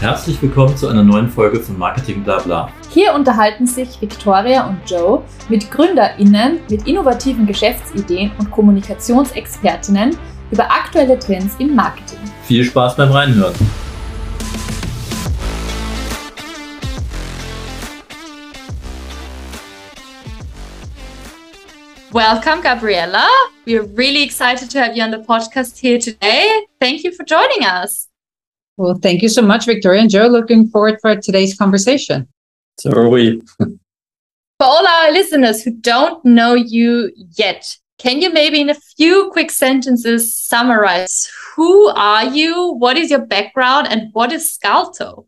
Herzlich willkommen zu einer neuen Folge von Marketing Blabla. Hier unterhalten sich Victoria und Joe mit GründerInnen mit innovativen Geschäftsideen und Kommunikationsexpertinnen über aktuelle Trends im Marketing. Viel Spaß beim Reinhören. Welcome, Gabriella. We're really excited to have you on the podcast here today. Thank you for joining us. Well, thank you so much, Victoria and Joe. Looking forward for today's conversation. So are we. for all our listeners who don't know you yet, can you maybe in a few quick sentences summarize who are you, what is your background, and what is Scalto?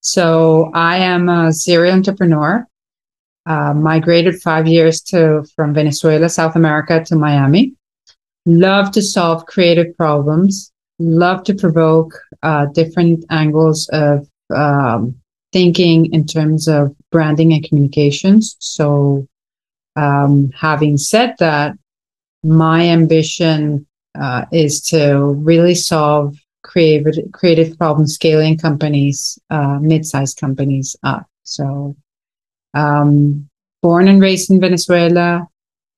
So I am a serial entrepreneur. Uh, migrated five years to from Venezuela, South America to Miami. Love to solve creative problems love to provoke uh, different angles of um, thinking in terms of branding and communications. So, um, having said that, my ambition uh, is to really solve creative creative problem scaling companies, uh, mid-sized companies up. So, um, born and raised in Venezuela,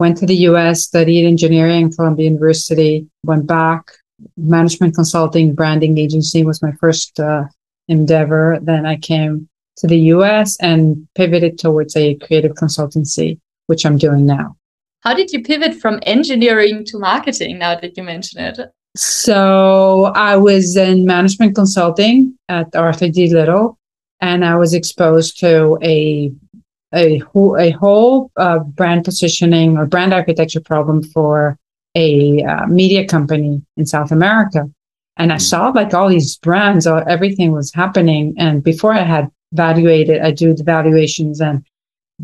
went to the U.S., studied engineering at Columbia University, went back, management consulting branding agency was my first uh, endeavor. Then I came to the US and pivoted towards a creative consultancy, which I'm doing now. How did you pivot from engineering to marketing now that you mention it? So I was in management consulting at Arthur D. Little, and I was exposed to a a whole, a whole uh, brand positioning or brand architecture problem for a uh, media company in South America. And I saw like all these brands, or everything was happening. And before I had evaluated, I do the valuations and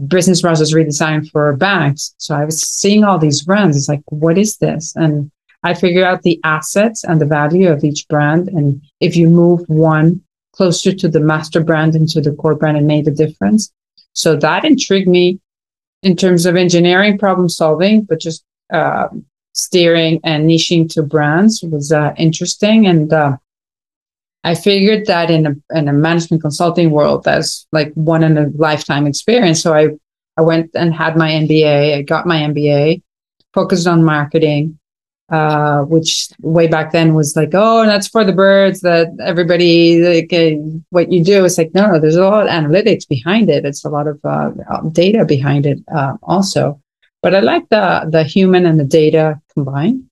business process redesign for banks. So I was seeing all these brands. It's like, what is this? And I figure out the assets and the value of each brand. And if you move one closer to the master brand into the core brand, it made a difference. So that intrigued me in terms of engineering problem solving, but just uh, steering and niching to brands was uh, interesting. And uh, I figured that in a, in a management consulting world, that's like one in a lifetime experience. So I, I went and had my MBA. I got my MBA, focused on marketing, uh, which way back then was like, oh, that's for the birds. That everybody, like, uh, what you do is like, no, no, there's a lot of analytics behind it. It's a lot of uh, data behind it, uh, also. But I like the the human and the data combined,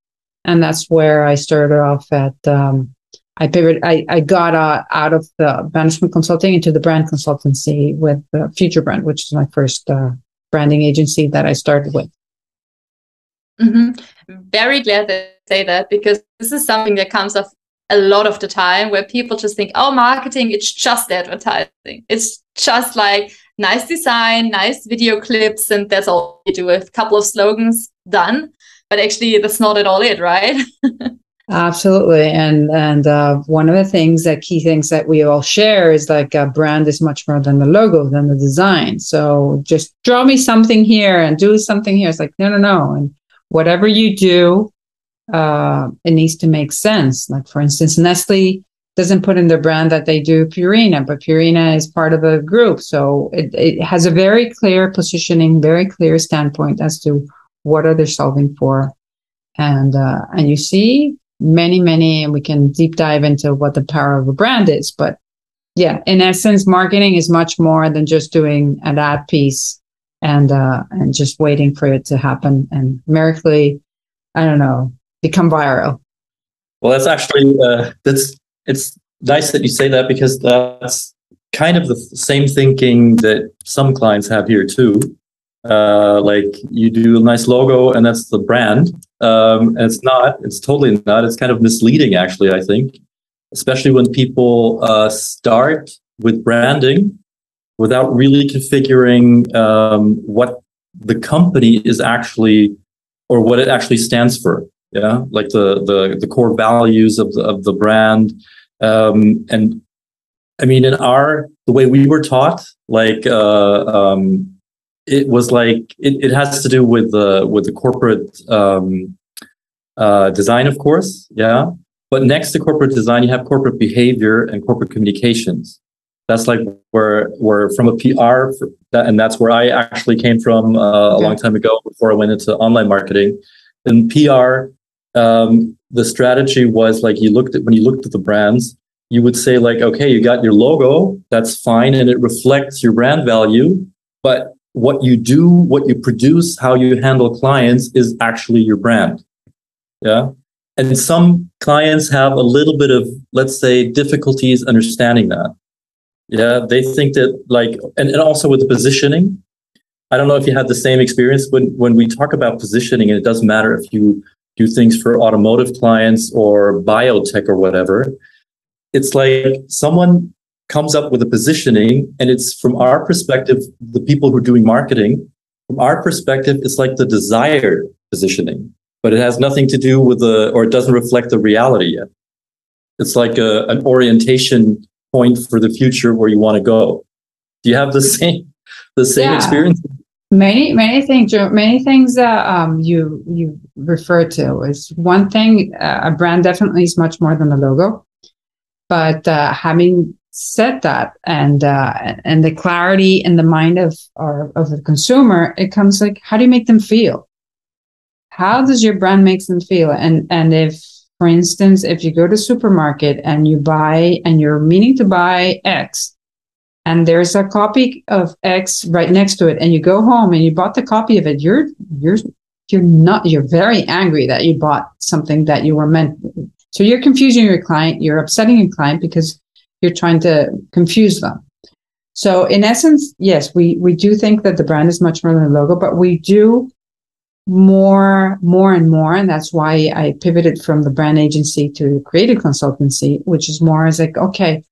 and that's where I started off at. Um, I pivoted. I, I got uh, out of the management consulting into the brand consultancy with uh, Future Brand, which is my first uh, branding agency that I started with. Mm-hmm. Very glad to say that because this is something that comes up a lot of the time where people just think, oh, marketing, it's just advertising. It's just like nice design, nice video clips, and that's all you do with a couple of slogans done. But actually, that's not at all it, right? Absolutely, and and uh, one of the things that key things that we all share is like a brand is much more than the logo, than the design. So just draw me something here and do something here. It's like no, no, no, and whatever you do, uh, it needs to make sense. Like for instance, Nestle doesn't put in their brand that they do Purina, but Purina is part of a group, so it, it has a very clear positioning, very clear standpoint as to what are they solving for, and uh, and you see many many, and we can deep dive into what the power of a brand is, but yeah, in essence, marketing is much more than just doing an ad piece and uh, and just waiting for it to happen and miraculously, I don't know, become viral. Well, that's actually uh, that's it's nice that you say that because that's kind of the same thinking that some clients have here too. Uh, like you do a nice logo and that's the brand. Um, and it's not. It's totally not. It's kind of misleading, actually. I think, especially when people uh, start with branding without really configuring um, what the company is actually or what it actually stands for yeah like the the the core values of the of the brand um and i mean in our the way we were taught like uh um it was like it, it has to do with the with the corporate um uh design of course yeah But next to corporate design, you have corporate behavior and corporate communications. That's like where where from a PR, and that's where I actually came from uh, a long time ago before I went into online marketing. In PR, um, the strategy was like you looked at when you looked at the brands, you would say like, okay, you got your logo, that's fine, and it reflects your brand value, but what you do, what you produce, how you handle clients is actually your brand. Yeah. And some clients have a little bit of, let's say, difficulties understanding that. Yeah. They think that, like, and, and also with the positioning. I don't know if you had the same experience when, when we talk about positioning, and it doesn't matter if you do things for automotive clients or biotech or whatever. It's like someone comes up with a positioning and it's from our perspective the people who are doing marketing from our perspective it's like the desired positioning but it has nothing to do with the or it doesn't reflect the reality yet it's like a, an orientation point for the future where you want to go do you have the same the same yeah. experience many many things many things that um, you you refer to is one thing uh, a brand definitely is much more than a logo. But uh, having said that and uh, and the clarity in the mind of or of the consumer it comes like how do you make them feel? How does your brand makes them feel? And and if for instance if you go to supermarket and you buy and you're meaning to buy x and there's a copy of x right next to it. And you go home and you bought the copy of it. You're you're you're not you're very angry that you bought something that you were meant. So you're confusing your client. You're upsetting your client because you're trying to confuse them. So in essence, yes, we we do think that the brand is much more than a logo, but we do more, more and more, and that's why I pivoted from the brand agency to creative consultancy, which is more as like, okay,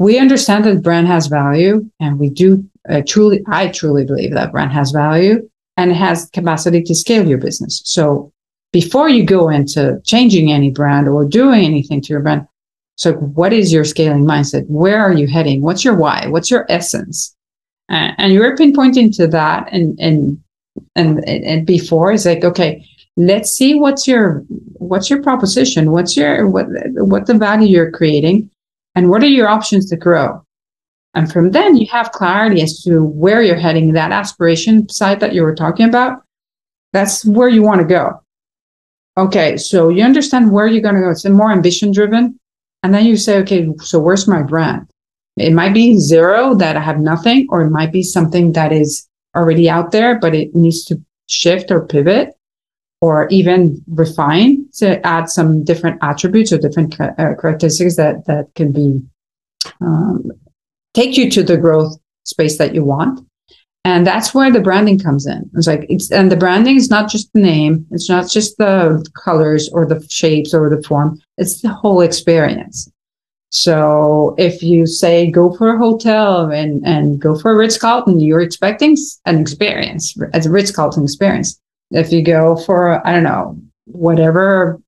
we understand that brand has value, and we do uh, truly, I truly believe that brand has value and has capacity to scale your business. So before you go into changing any brand or doing anything to your brand, so, what is your scaling mindset? Where are you heading? What's your why? What's your essence? And you're pinpointing to that, and and and and before is like, okay, let's see what's your what's your proposition? What's your what what the value you're creating, and what are your options to grow? And from then, you have clarity as to where you're heading. That aspiration side that you were talking about, that's where you want to go. Okay, so you understand where you're going to go. It's a more ambition driven and then you say, okay, so where's my brand? It might be zero that I have nothing, or it might be something that is already out there, but it needs to shift or pivot or even refine to add some different attributes or different uh, characteristics that, that can be um, take you to the growth space that you want. And that's where the branding comes in. It's like it's and the branding is not just the name, it's not just the colors or the shapes or the form, it's the whole experience. So if you say go for a hotel and, and go for a Ritz Carlton, you're expecting an experience as a Ritz Carlton experience. If you go for, I don't know, whatever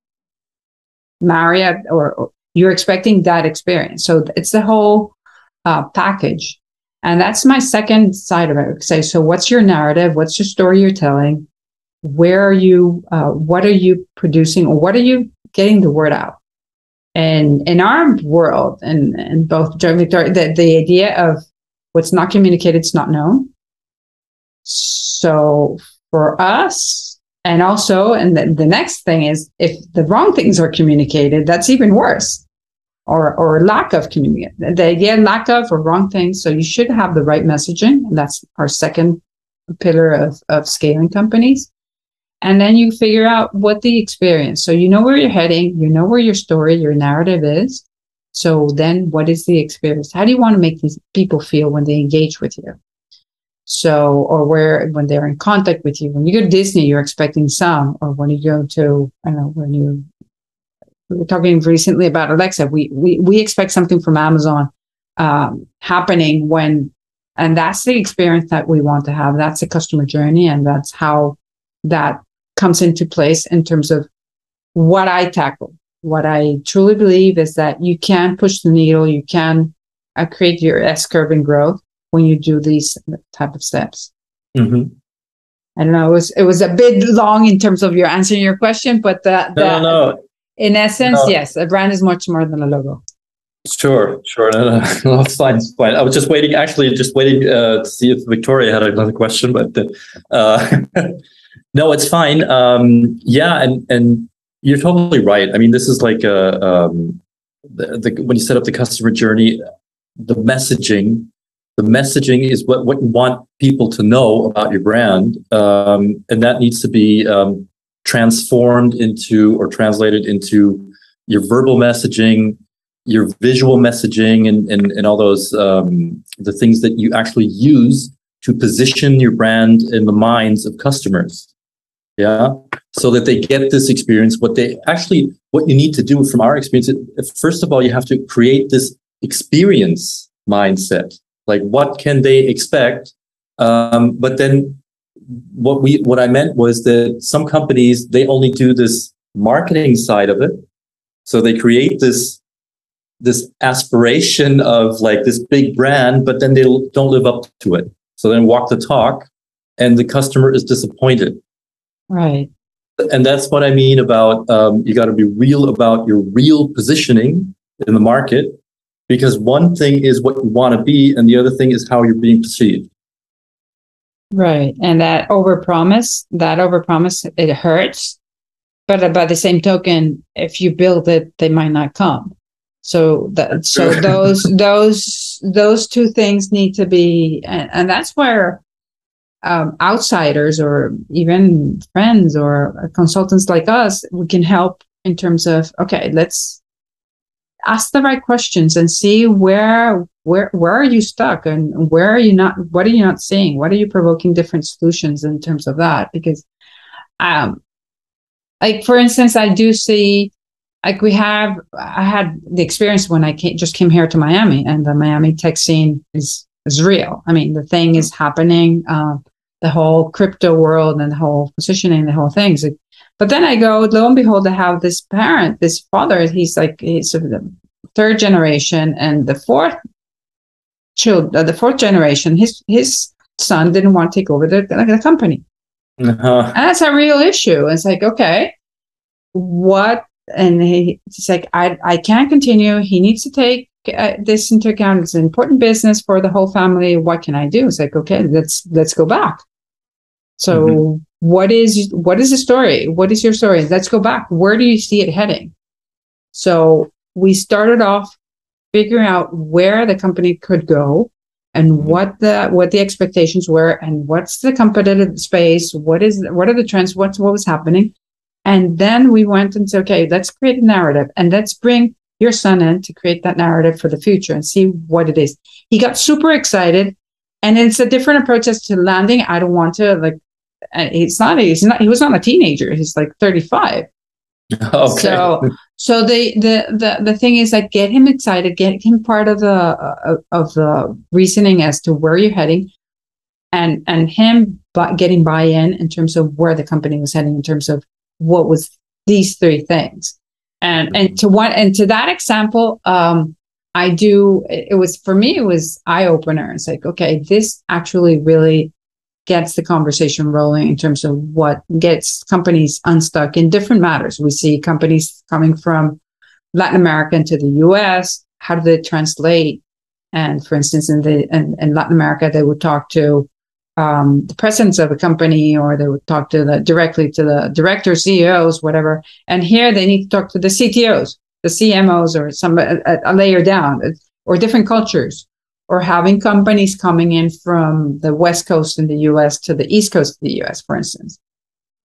Marriott or, or you're expecting that experience. So it's the whole uh, package. And that's my second side of it. Say, so what's your narrative? What's your story you're telling? Where are you? Uh, what are you producing, or what are you getting the word out? And in our world, and, and both Joe and Victoria, the, the idea of what's not communicated is not known. So for us, and also, and the, the next thing is if the wrong things are communicated, that's even worse or or lack of communication. The idea lack of or wrong things. So you should have the right messaging. And that's our second pillar of, of scaling companies. And then you figure out what the experience. So you know where you're heading, you know where your story, your narrative is. So then what is the experience? How do you want to make these people feel when they engage with you? So, or where when they're in contact with you. When you go to Disney, you're expecting some, or when you go to, I don't know, when you we were talking recently about Alexa. We we we expect something from Amazon um, happening when, and that's the experience that we want to have. That's the customer journey, and that's how that comes into place in terms of what I tackle. What I truly believe is that you can push the needle. You can uh, create your S curve and growth when you do these type of steps. Mm-hmm. I don't know. It was it was a bit long in terms of your answering your question, but that, no, no, no In essence, yes, a brand is much more than a logo. Sure, sure. No, no, no, it's fine, fine. I was just waiting, actually, just waiting uh, to see if Victoria had another question, but uh, no, it's fine. Um, yeah, and and you're totally right. I mean, this is like a, um, the, the when you set up the customer journey, the messaging, the messaging is what what you want people to know about your brand, um, and that needs to be um, transformed into or translated into your verbal messaging your visual messaging and, and, and all those um, the things that you actually use to position your brand in the minds of customers. Yeah? So that they get this experience what they actually what you need to do from our experience first of all you have to create this experience mindset like what can they expect um, but then what we what i meant was that some companies they only do this marketing side of it so they create this this aspiration of like this big brand, but then they don't live up to it. So then walk the talk, and the customer is disappointed. Right. And that's what I mean about um, you got to be real about your real positioning in the market, because one thing is what you want to be, and the other thing is how you're being perceived. Right. And that overpromise, that overpromise, it hurts. But by the same token, if you build it, they might not come. So that so those those those two things need to be and, and that's where um, outsiders or even friends or consultants like us we can help in terms of okay let's ask the right questions and see where where where are you stuck and where are you not what are you not seeing? What are you provoking different solutions in terms of that? Because um like for instance i do see like we have i had the experience when i came, just came here to miami and the miami tech scene is is real. I mean the thing is happening uh, the whole crypto world and the whole positioning the whole things but then i go lo and behold i have this parent this father he's like he's of the third generation and the fourth child uh, the fourth generation his his son didn't want to take over the, the company Uh-huh. and that's a real issue. It's like, okay, what? And he, it's like, I, I can't continue. He needs to take uh, this into account. It's an important business for the whole family. What can I do? It's like, okay, let's let's go back. So, Mhm. what is what is the story? What is your story? Let's go back. Where do you see it heading? So we started off figuring out where the company could go and Mhm. what the what the expectations were and what's the competitive space what is what are the trends what's what was happening and then we went and said okay let's create a narrative and let's bring your son in to create that narrative for the future and see what it is he got super excited and it's a different approach as to landing. I don't want to like he's not he's not he was not a teenager. He's like 35 okay. so, so the, the the the thing is like get him excited, get him part of the uh, of the reasoning as to where you're heading, and and him bu- getting buy-in in terms of where the company was heading in terms of what was these three things, and and to one and to that example, um, I do. It, was for me, it was eye opener. It's like okay, this actually really gets the conversation rolling in terms of what gets companies unstuck in different matters. We see companies coming from Latin America into the US. How do they translate? And for instance, in the in, in Latin America, they would talk to um, the presidents of a company, or they would talk to the directly to the directors, CEOs, whatever. And here, they need to talk to the CTOs, the CMOs, or some a, a layer down, or different cultures or having companies coming in from the west coast in the US to the east coast of the US, for instance.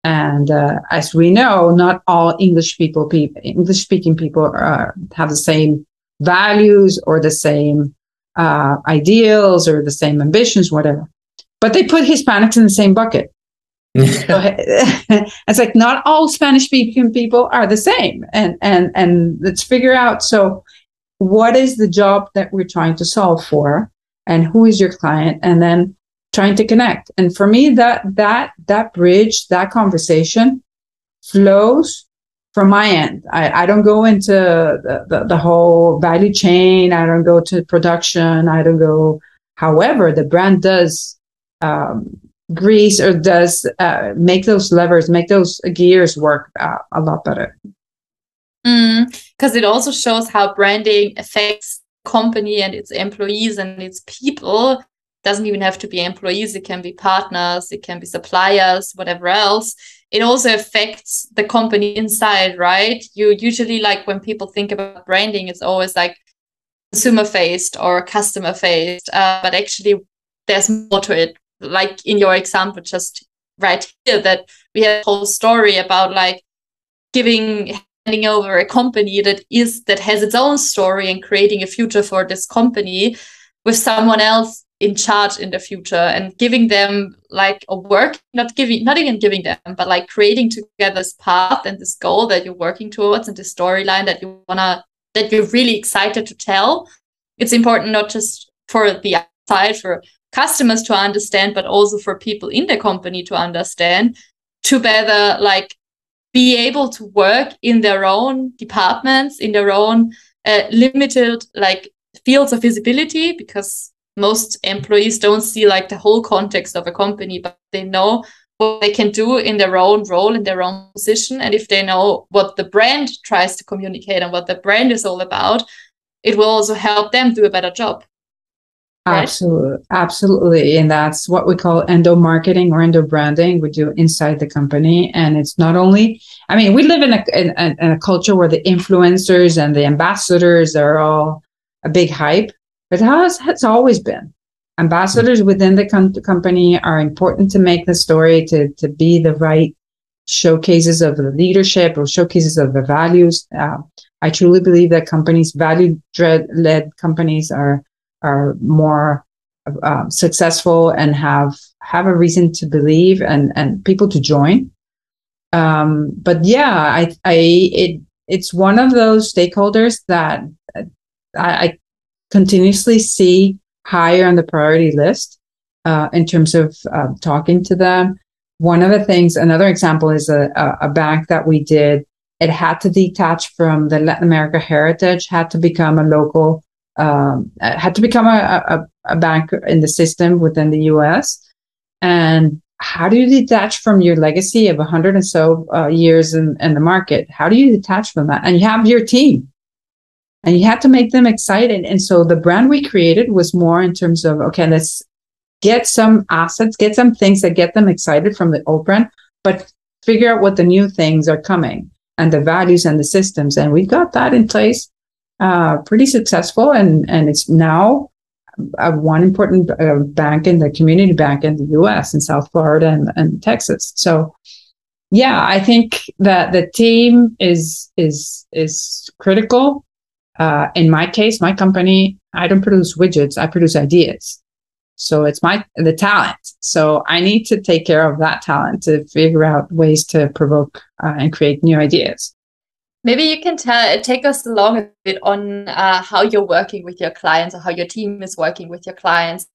And uh, as we know, not all English people, people English speaking people are, have the same values or the same uh, ideals or the same ambitions, whatever. But they put Hispanics in the same bucket. So, it's like not all Spanish speaking people are the same, and and and let's figure out. So, what is the job that we're trying to solve for, and who is your client, and then trying to connect. And for me, that that that bridge, that conversation, flows from my end. I, I don't go into the, the the whole value chain. I don't go to production. I don't go. However, the brand does. Um, grease or does uh, make those levers, make those gears work uh, a lot better. Because mm, it also shows how branding affects company and its employees and its people. Doesn't even have to be employees, it can be partners, it can be suppliers, whatever else. It also affects the company inside, right? You usually like when people think about branding, it's always like consumer faced or customer faced, uh, but actually there's more to it. Like in your example, just right here, that we have a whole story about like giving handing over a company that is that has its own story and creating a future for this company with someone else in charge in the future and giving them like a work not giving not even giving them but like creating together this path and this goal that you're working towards and the storyline that you wanna that you're really excited to tell. It's important not just for the outside for customers to understand but also for people in the company to understand to better like be able to work in their own departments, in their own uh, limited like fields of visibility, because most employees don't see like the whole context of a company, but they know what they can do in their own role, in their own position. And if they know what the brand tries to communicate and what the brand is all about, it will also help them do a better job. Absolutely, absolutely, and that's what we call endo marketing or endo branding. We do inside the company, and it's not only. I mean, we live in a in, in a culture where the influencers and the ambassadors are all a big hype, but how has it's always been. Ambassadors within the com- company are important to make the story to to be the right showcases of the leadership or showcases of the values. Uh, I truly believe that companies, value led companies, are are more uh, successful and have have a reason to believe and and people to join. Um, but yeah, I I it it's one of those stakeholders that I, I continuously see higher on the priority list uh, in terms of uh, talking to them. One of the things, another example is a, a, a bank that we did. It had to detach from the Latin America heritage, had to become a local um, had to become a, a, a bank in the system within the US. And how do you detach from your legacy of 100 and so uh, years in, in the market? How do you detach from that? And you have your team and you had to make them excited. And so the brand we created was more in terms of, okay, let's get some assets, get some things that get them excited from the old brand, but figure out what the new things are coming and the values and the systems. And we got that in place uh, pretty successful, and and it's now one important uh, bank in the community bank in the U.S. in South Florida and, and Texas. So, yeah, I think that the team is is is critical. Uh, in my case, my company, I don't produce widgets; I produce ideas. So it's my the talent. So I need to take care of that talent to figure out ways to provoke uh, and create new ideas. Maybe you can tell, take us along a bit on uh, how you're working with your clients or how your team is working with your clients.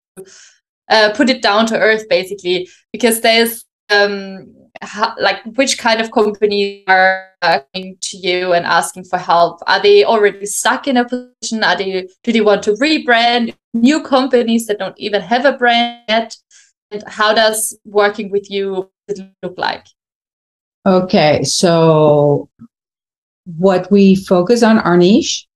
Uh, put it down to earth, basically, because there's um, how, like which kind of companies are coming to you and asking for help? Are they already stuck in a position? Are they do they want to rebrand? New companies that don't even have a brand yet? And how does working with you look like? Okay, so what we focus on our niche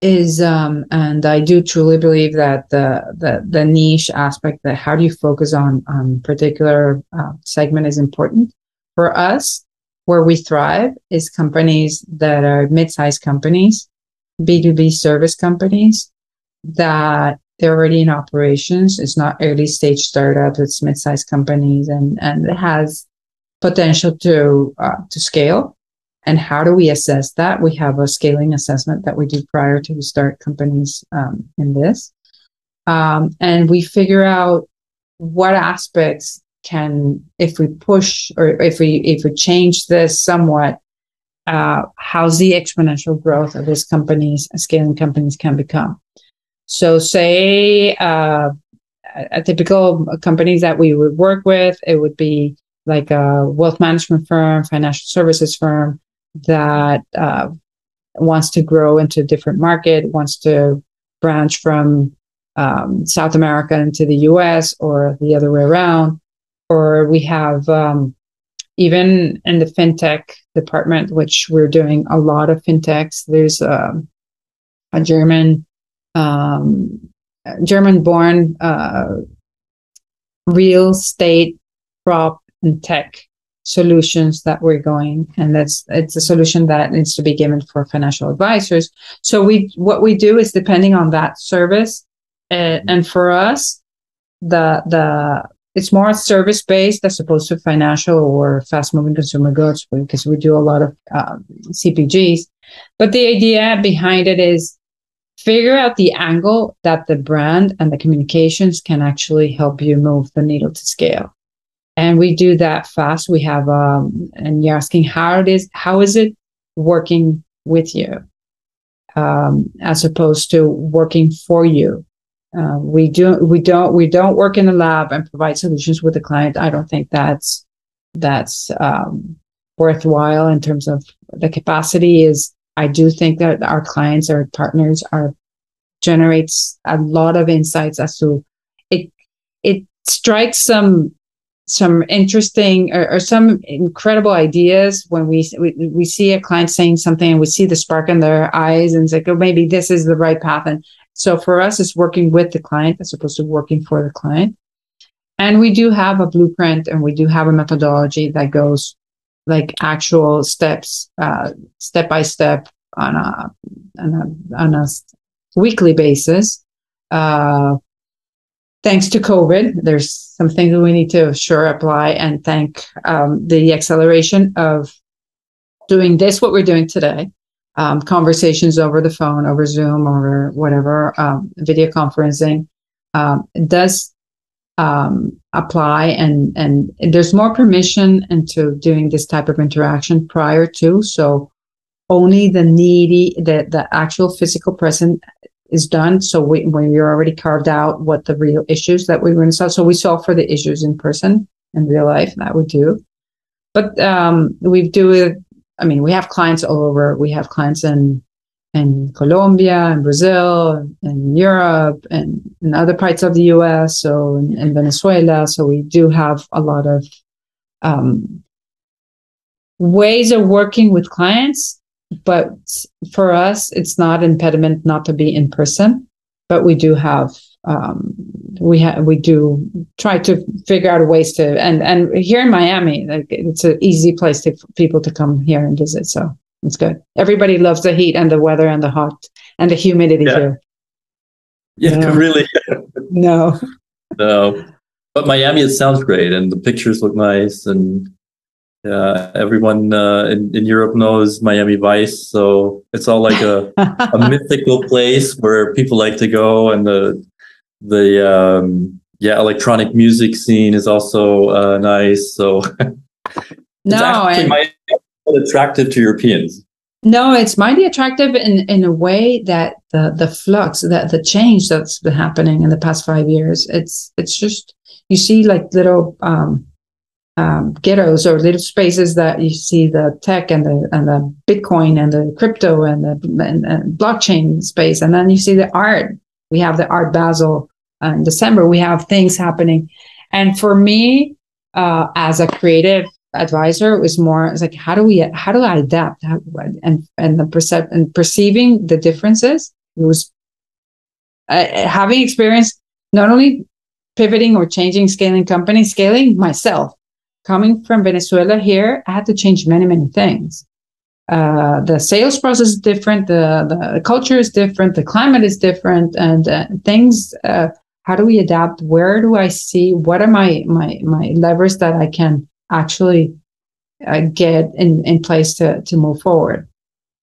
is um, and i do truly believe that the the, the niche aspect that how do you focus on on particular uh, segment is important. For us where we thrive is companies that are mid-sized companies b2b service companies that they're already in operations. It's not early stage startups it's mid-sized companies and and it has potential to uh, to scale and how do we assess that? We have a scaling assessment that we do prior to start companies um, in this. Um, and we figure out what aspects can, if we push or if we if we change this somewhat, uh, how's the exponential growth of these companies, scaling companies can become. So, say uh, a, a typical companies that we would work with, it would be like a wealth management firm, financial services firm, that uh, wants to grow into a different market, wants to branch from um, South America into the US or the other way around. Or we have um, even in the fintech department, which we're doing a lot of fintechs. There's a, a German, um, German-born uh, real estate prop and tech solutions that we're going and that's it's a solution that needs to be given for financial advisors. So we what we do is depending on that service uh, and for us the the it's more service based as opposed to financial or fast moving consumer goods because we do a lot of um, cpgs but the idea behind it is figure out the angle that the brand and the communications can actually help you move the needle to scale and we do that fast. We have um and you're asking how it is how is it working with you? Um as opposed to working for you. Uh, we do we don't we don't work in the lab and provide solutions with the client. I don't think that's that's um, worthwhile in terms of the capacity is i do think that our clients our partners are generates a lot of insights as to it it strikes some some interesting or, or, some incredible ideas when we, we we see a client saying something and we see the spark in their eyes and it's like oh maybe this is the right path. And so for us it's working with the client as opposed to working for the client. And we do have a blueprint and we do have a methodology that goes like actual steps uh, step by step on a on a, on a weekly basis uh, thanks to COVID, there's some things that we need to sure apply and thank um, the acceleration of doing this, what we're doing today, um, conversations over the phone, over Zoom, or whatever, um, video conferencing, um, does um, apply and and there's more permission into doing this type of interaction prior to so only the needy the the actual physical present is done. So we, you're already carved out what the real issues that we were going to solve. So we solve for the issues in person in real life. That we do. But um, we do it. I mean, we have clients all over. We have clients in in Colombia and Brazil and Europe and in other parts of the US, so in, in Venezuela. So we do have a lot of um, ways of working with clients but for us, it's not impediment not to be in person. But we do have um, we have we do try to figure out ways to and and here in Miami, like it's an easy place to for people to come here and visit. So it's good. Everybody loves the heat and the weather and the hot and the humidity yeah. here. Yeah, no. really. no. No. But Miami, it sounds great, and the pictures look nice, and yeah, everyone uh, in, in Europe knows Miami Vice, so it's all like a, a mythical place where people like to go, and the the um, yeah electronic music scene is also uh, nice. So no, actually mighty attractive to Europeans. No, it's mighty attractive in in a way that the the flux, that the change that's been happening in the past five years. It's it's just you see like little. Um, um, ghettos or little spaces that you see the tech and the and the Bitcoin and the crypto and the and, and blockchain space, and then you see the art. We have the Art Basel in December. We have things happening, and for me, uh, as a creative advisor, it was more it's like how do we how do I adapt how, and and the percep- and perceiving the differences. It was uh, having experience not only pivoting or changing scaling companies, scaling myself coming from Venezuela here, I had to change many, many things. Uh, the sales process is different, the, the culture is different, the climate is different, and uh, things. Uh, how do we adapt? Where do I see? What are my my my levers that I can actually uh, get in in place to to move forward?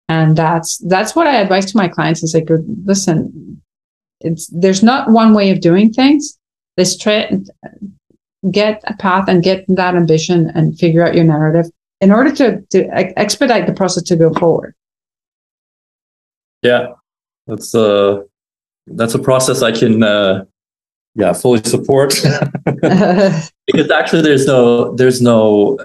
And that's that's what I advise to my clients. Is like, listen, it's there's not one way of doing things. Let's try get a path and get that ambition and figure out your narrative in order to, to expedite the process to go forward. Yeah, that's uh, that's a process I can uh, yeah fully support. Because actually there's no there's no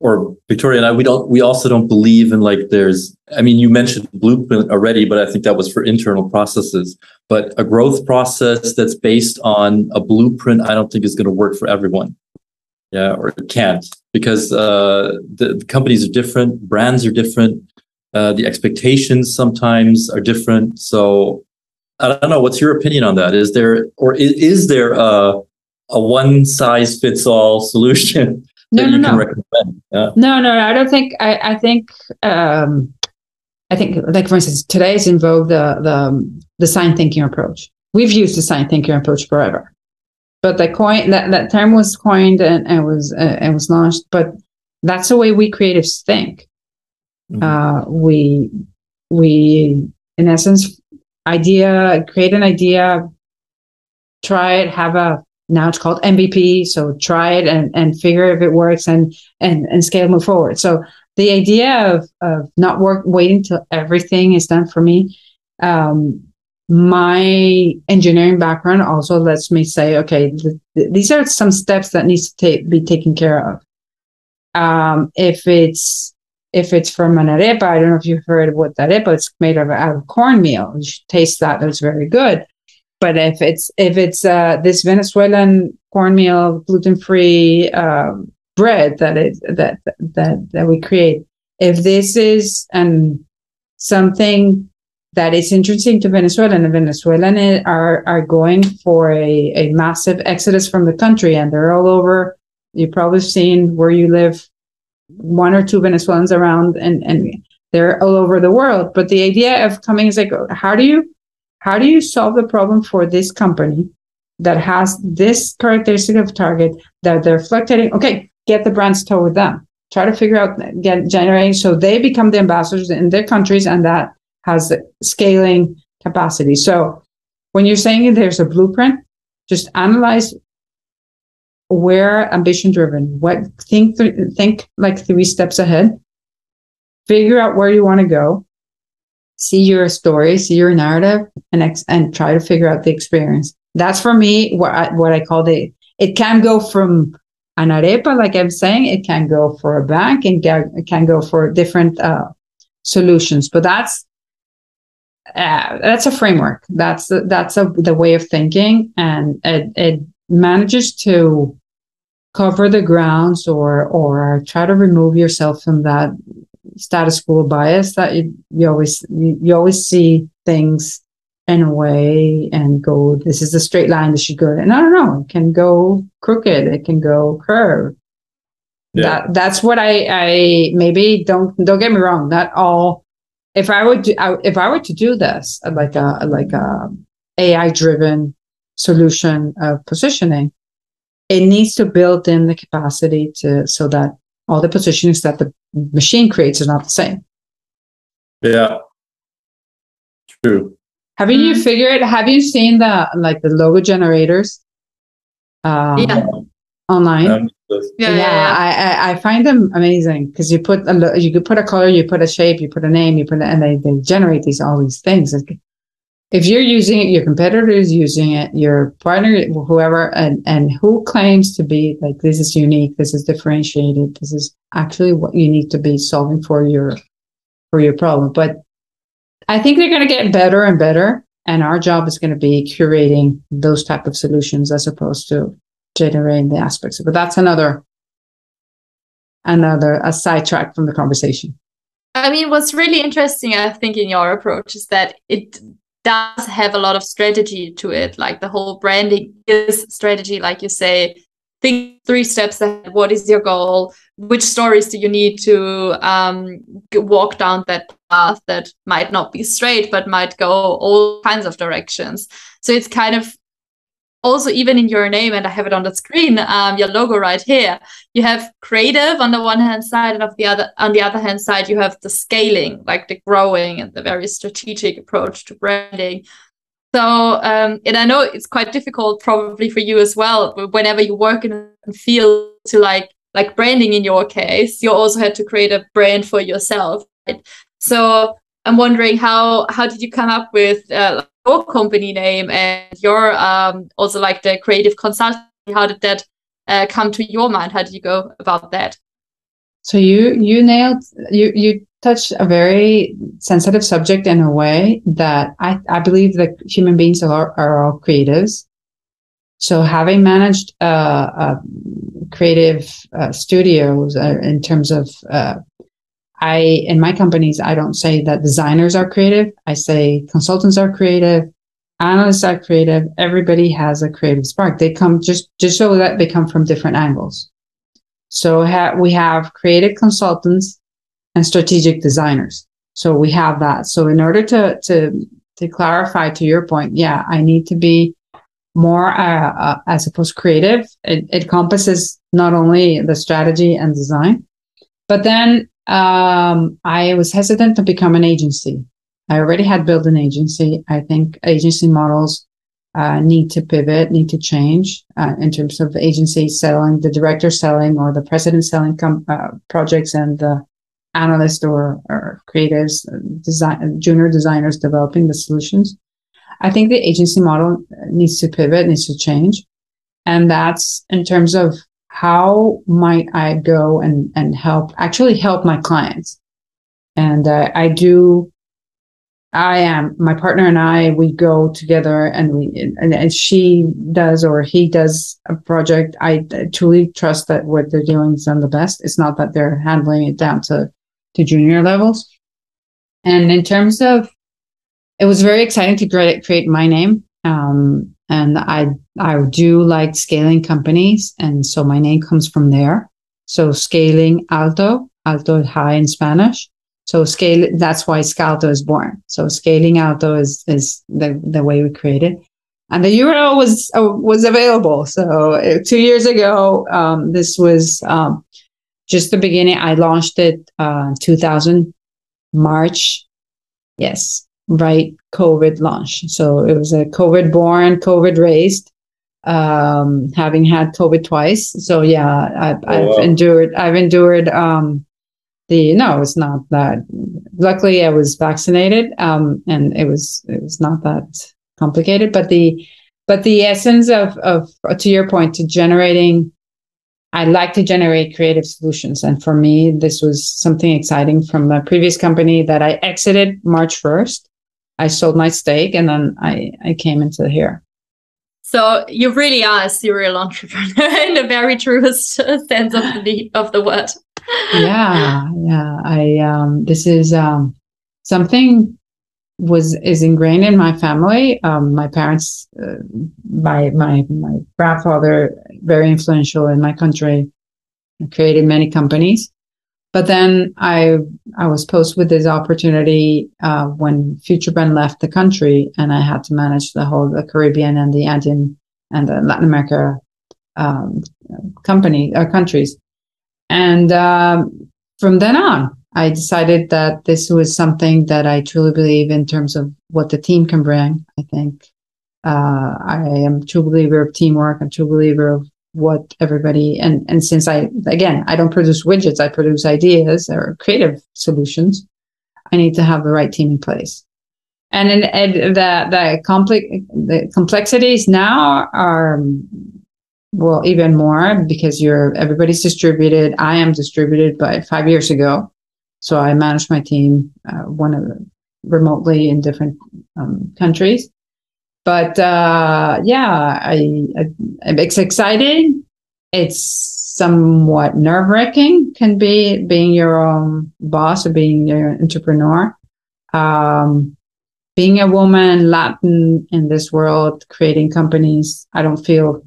or Victoria and I we don't we also don't believe in like there's I mean you mentioned blueprint already but I think that was for internal processes. But a growth process that's based on a blueprint I don't think is going to work for everyone. Yeah or it can't because uh, the, the companies are different, brands are different, uh, the expectations sometimes are different. So I don't know. What's your opinion on that? Is there or is, is there a a one size fits all solution No, that no, you can no. recommend? Yeah. No, no, I don't think. I, I think. Um, I think, like for instance, today is in vogue the the design thinking approach. We've used the design thinking approach forever, but the coin that, that term was coined and, and was uh, and was launched. But that's the way we creatives think. Mhm. Uh, we we in essence idea create an idea, try it, have a now it's called MVP. So try it and, and figure if it works and and and scale move forward. So the idea of of not work waiting till everything is done for me. Um, my engineering background also lets me say, okay, th- th- these are some steps that needs to ta- be taken care of. Um, if it's if it's from an arepa, I don't know if you've heard what arepa. It's made of out of cornmeal. You should taste that; it's very good. But if it's if it's uh, this Venezuelan cornmeal gluten free um, bread that is that that that we create, if this is um, something that is interesting to Venezuela, and the Venezuelan are are going for a, a massive exodus from the country, and they're all over. You've probably seen where you live, one or two Venezuelans around, and and they're all over the world. But the idea of coming is like, how do you how do you solve the problem for this company that has this characteristic of target that they're fluctuating? Okay, get the brands toe with them. Try to figure out get generating so they become the ambassadors in their countries, and that has scaling capacity. So when you're saying there's a blueprint, just analyze where ambition driven. What think th- think like three steps ahead. Figure out where you want to go. See your story, see your narrative, and ex- and try to figure out the experience. That's for me what I, what I call the. It can go from an arepa, like I'm saying. It can go for a bank, and ga- it can go for different uh, solutions. But that's uh, that's a framework. That's the, that's a, the way of thinking, and it, it manages to cover the grounds or or try to remove yourself from that status quo bias that you, you always you, you always see things in a way and go this is the straight line this should go and I don't know it can go crooked it can go curved Yeah. that that's what I I maybe don't don't get me wrong not all if I would do, I, if I were to do this like a like a AI driven solution of positioning it needs to build in the capacity to so that all the positionings that the machine creates are not the same. Yeah. True. Have you Mhm. figured? Have you seen the like the logo generators? Um, Yeah. Online. Um, Yeah, yeah, yeah. I, I I find them amazing because you put a you could put a color, you put a shape, you put a name, you put a, and they they generate these all these things. Like, If you're using it, your competitor is using it, your partner, whoever, and and who claims to be like this is unique, this is differentiated, this is actually what you need to be solving for your for your problem. But I think they're going to get better and better, and our job is going to be curating those type of solutions as opposed to generating the aspects. But that's another another a sidetrack from the conversation. I mean, what's really interesting, I think, in your approach is that it does have a lot of strategy to it. Like the whole branding is strategy, like you say. Think three steps ahead. What is your goal? Which stories do you need to um, walk down that path that might not be straight, but might go all kinds of directions? So it's kind of also even in your name, and I have it on the screen, um, your logo right here. You have creative on the one hand side and of the other on the other hand side you have the scaling like the growing and the very strategic approach to branding. So um, and i know it's quite difficult probably for you as well whenever you work in a field to like like branding in your case you also had to create a brand for yourself right? So i'm wondering how how did you come up with uh, your company name and your um also like the creative consulting how did that uh, come to your mind? How did you go about that? So you you nailed you you touched a very sensitive subject in a way that I, I believe that human beings are are all creatives. So having managed uh, creative uh, studios uh, in terms of, uh, I in my companies, I don't say that designers are creative. I say consultants are creative, analysts are creative. Everybody has a creative spark. They come just just so that they come from different angles. So ha- we have creative consultants and strategic designers. So we have that. So in order to to to clarify to your point, yeah, I need to be more uh, uh, I suppose creative. It, it encompasses not only the strategy and design, but then um, I was hesitant to become an agency. I already had built an agency. I think agency models uh, need to pivot, need to change uh, in terms of agency selling, the director selling, or the president selling com- uh, projects, and the analyst or, or creatives, uh, design, junior designers developing the solutions. I think the agency model needs to pivot, needs to change. And that's in terms of how might I go and, and help, actually help my clients. And uh, I do, I am, my partner and I, we go together and we, and, and she does or he does a project. I truly trust that what they're doing is done the best. It's not that they're handling it down to, to junior levels. And in terms of it was very exciting to create, create my name. Um, and I, I do like scaling companies. And so my name comes from there. So scaling alto, alto is high in Spanish. So scale, that's why Scalto is born. So scaling alto is, is the, the way we created. And the URL was, uh, was available. So uh, two years ago, um, this was, um, just the beginning. I launched it, uh, 2000 March. Yes right COVID launch. So it was a COVID born, COVID raised, um, having had COVID twice. So yeah, I've, oh, I've wow. endured, I've endured, um, the, no, it's not that. Luckily I was vaccinated, um, and it was, it was not that complicated, but the, but the essence of, of, to your point, to generating I like to generate creative solutions. And for me, this was something exciting from a previous company that I exited March 1st. I sold my stake and then I, I came into here. So you really are a serial entrepreneur in the very truest sense of the of the word. yeah, yeah. I um, this is um, something was is ingrained in my family. Um, my parents, uh, my my my grandfather, very influential in my country, created many companies. But then I I was posed with this opportunity uh, when FutureBrand left the country, and I had to manage the whole the Caribbean and the Andean and the Latin America um, company uh, countries. And um, from then on, I decided that this was something that I truly believe in terms of what the team can bring. I think uh, I am a true believer of teamwork. I'm a true believer of what everybody and and since i again i don't produce widgets i produce ideas or creative solutions i need to have the right team in place. And in, and the the complex the complexities now are well even more because you're everybody's distributed. I am distributed by five years ago. So i manage my team uh, one of the, remotely in different um, countries but uh, yeah, I, I, it's exciting. It's somewhat nerve wracking. Can be being your own boss or being your entrepreneur. Um, being a woman, Latin in this world, creating companies. I don't feel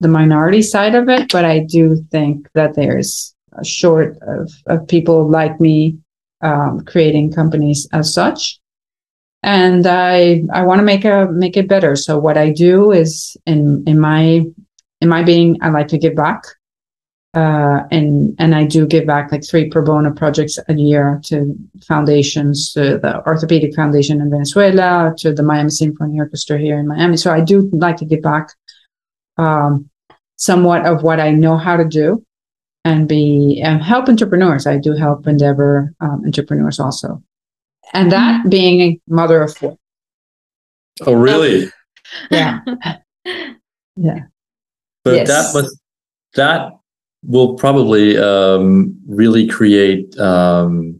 the minority side of it, but I do think that there's a short of, of people like me um, creating companies as such and I I want to make a make it better. So what I do is in in my in my being, I like to give back, uh, and and I do give back like three pro bono projects a year to foundations, to the Orthopedic Foundation in Venezuela, to the Miami Symphony Orchestra here in Miami. So I do like to give back um, somewhat of what I know how to do, and be and help entrepreneurs. I do help Endeavor um, entrepreneurs also and that mm-hmm. being a mother of four. Oh, really? yeah. yeah. But yes. that must that will probably um, really create um,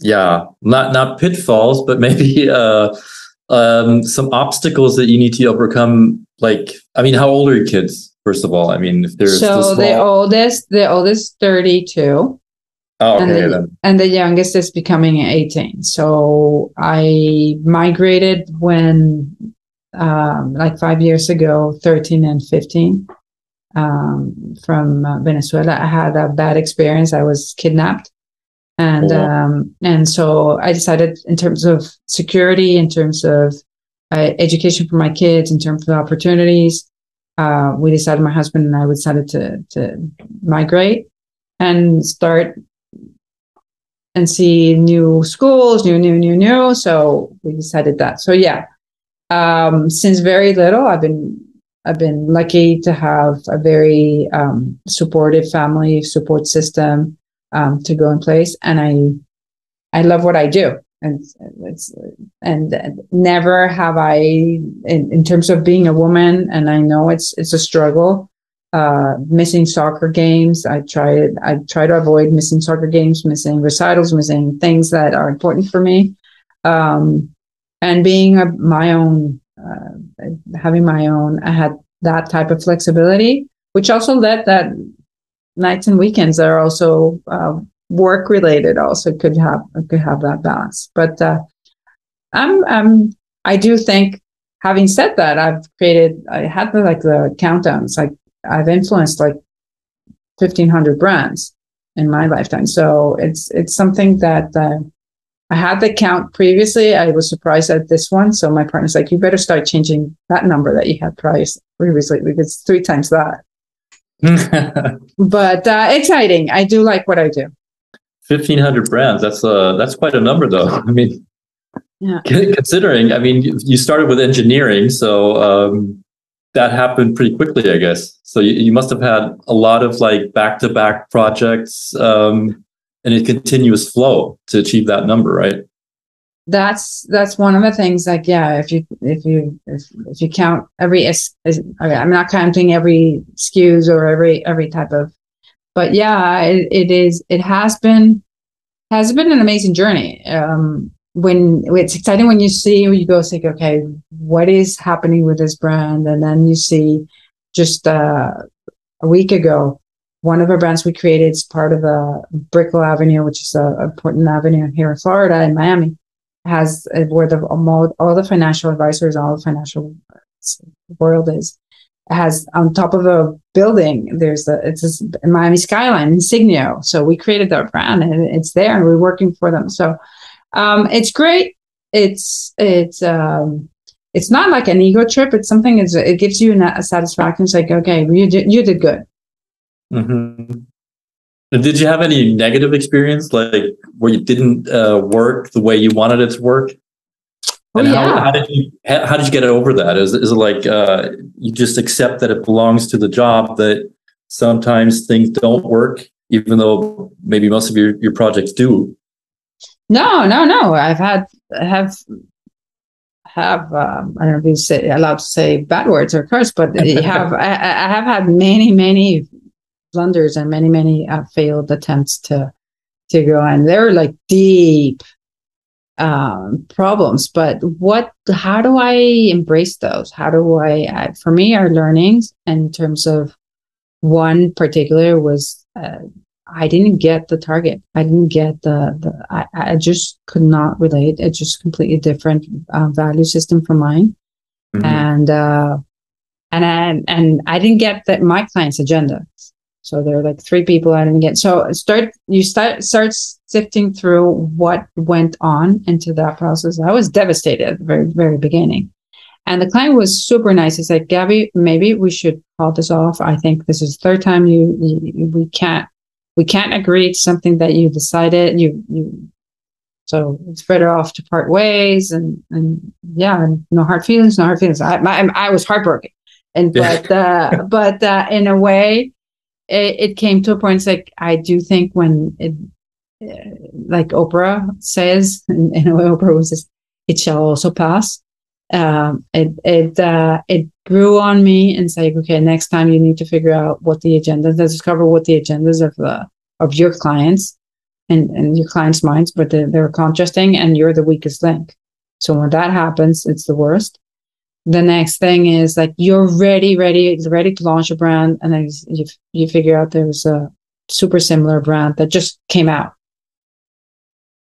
yeah not not pitfalls but maybe uh, um, some obstacles that you need to overcome? Like, I mean, how old are your kids? First of all, I mean, if there's so the oldest, the oldest thirty two. Oh, okay, and, the, then. and the youngest is becoming 18 so i migrated when um, like five years ago 13 and 15 um, from uh, venezuela i had a bad experience i was kidnapped and Oh. um, and so i decided in terms of security in terms of uh, education for my kids in terms of opportunities uh, we decided my husband and i decided to to migrate and start and see new schools, new, new, new, new. So we decided that. So yeah, um, since very little, I've been I've been lucky to have a very um, supportive family support system um, to go in place, and I I love what I do, and it's and never have I in, in terms of being a woman, and I know it's it's a struggle uh, missing soccer games. I try I try to avoid missing soccer games, missing recitals, missing things that are important for me. Um, and being a, my own, uh, having my own, I had that type of flexibility, which also led that nights and weekends that are also uh, work related. Also could have could have that balance. But uh, I'm um I do think. Having said that, I've created. I had the, like the countdowns, like I've influenced like 1500 brands in my lifetime. So it's it's something that uh, I had the count previously. I was surprised at this one. So my partner's like, you better start changing that number that you had price previously because it's three times that. But uh, exciting. I do like what I do. Fifteen hundred brands. That's uh that's quite a number, though. I mean, Yeah. considering, I mean, you- you started with engineering, so um, that happened pretty quickly, I guess. So you, you must have had a lot of like back-to-back projects um, and a continuous flow to achieve that number, right? that's that's one of the things like yeah if you if you if, if you count every i'm not counting every SKUs or every every type of but yeah it, it is it has been has been an amazing journey um when it's exciting when you see you go think okay what is happening with this brand and then you see just uh, a week ago one of our brands we created is part of a brickell avenue which is a important avenue here in florida in miami has uh, where the all, all the financial advisors, all the financial world is has on top of a building. There's a it's this Miami skyline insignia. So we created that brand and it's there, and we're working for them. So um, it's great. It's it's um, it's not like an ego trip. It's something. Is it gives you a satisfaction. It's like okay, you did you did good. Mm-hmm. Did you have any negative experience, like where you didn't uh, work the way you wanted it to work? Oh And how, yeah. how did you how, how did you get over that? Is is it like uh, you just accept that it belongs to the job that sometimes things don't work, even though maybe most of your, your projects do? No, no, no. I've had have have um, I don't know if you say allowed to say bad words or curse, but I have I, I have had many many blunders and many many uh, failed attempts to to go and they're like deep um, problems. But what? How do I embrace those? How do I? I for me, our learnings in terms of one particular was. Uh, I didn't get the target. I didn't get the, the I, I just could not relate. It's just completely different uh, value system from mine. Mhm. And, uh, and, I, and I didn't get that my client's agenda. So there are like three people I didn't get. So start, you start, start sifting through what went on into that process. I was devastated at the very, very beginning. And the client was super nice. He said, Gabby, maybe we should call this off. I think this is the third time you, you we can't we can't agree to something that you decided you you so it's better off to part ways and and yeah and no hard feelings no hard feelings. I i, I was heartbroken. And Yeah. but uh but uh in a way it, it came to a point it's like i do think when it uh, like oprah says in, in a way oprah was just it shall also pass um it it uh it grew on me and say okay next time you need to figure out what the agenda discover what the agendas of the of your clients and and your clients minds but they're, they're contrasting and you're the weakest link So when that happens, it's the worst. The next thing is like you're ready, ready, ready to launch a brand, and then you you figure out there's a super similar brand that just came out,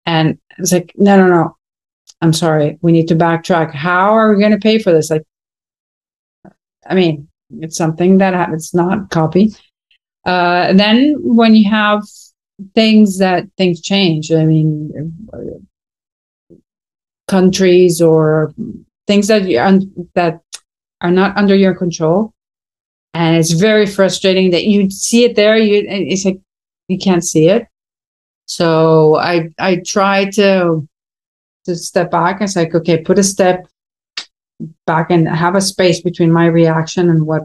and it's like no, no, no. I'm sorry, we need to backtrack. How are we going to pay for this? Like, I mean, it's something that ha- it's not copy. Uh, then when you have things that things change, I mean, countries or things that you un- that are not under your control, and it's very frustrating that you see it there. You it's like you can't see it. So I I try to to step back. It's like okay, put a step back and have a space between my reaction and what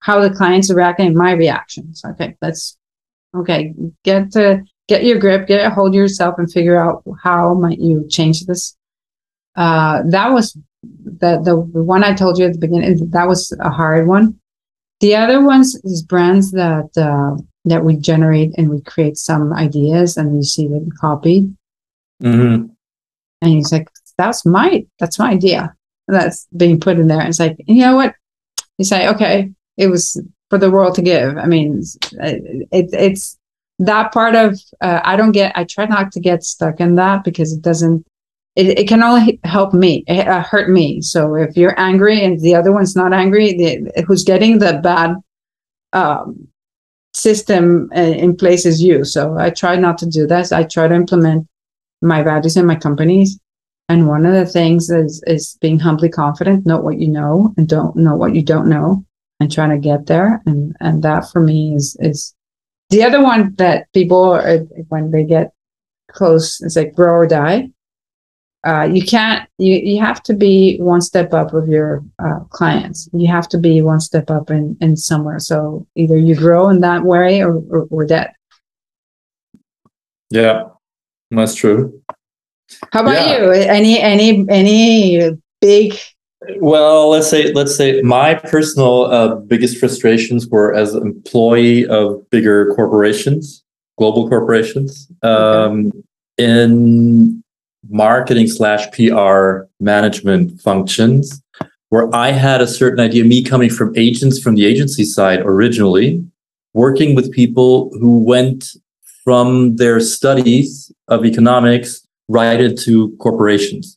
how the clients are reacting and my reactions. Okay, let's okay get to get your grip, get a hold of yourself, and figure out how might you change this. Uh, that was the, the one I told you at the beginning. That was a hard one. The other ones is brands that uh, that we generate and we create some ideas and you see them copied. Mm-hmm. And he's like, "That's my that's my idea." That's being put in there. It's like, you know what? You say, okay, it was for the world to give. I mean, it, it it's that part of uh, I don't get. I try not to get stuck in that because it doesn't. It, it can only help me, uh, hurt me. So if you're angry and the other one's not angry, the, who's getting the bad um, system uh, in place is you. So I try not to do that. I try to implement my values and my companies. And one of the things is is being humbly confident, know what you know and don't know what you don't know and trying to get there. And and that for me is is the other one that people are, when they get close, it's like grow or die. Uh, you can't you you have to be one step up of your uh, clients you have to be one step up in in somewhere so either you grow in that way or or, or dead Yeah, that's true. how about Yeah. you any any any big Well, let's say let's say my personal uh, biggest frustrations were as an employee of bigger corporations, global corporations, um, in marketing slash PR management functions, where I had a certain idea. Me coming from agents from the agency side originally, working with people who went from their studies of economics right into corporations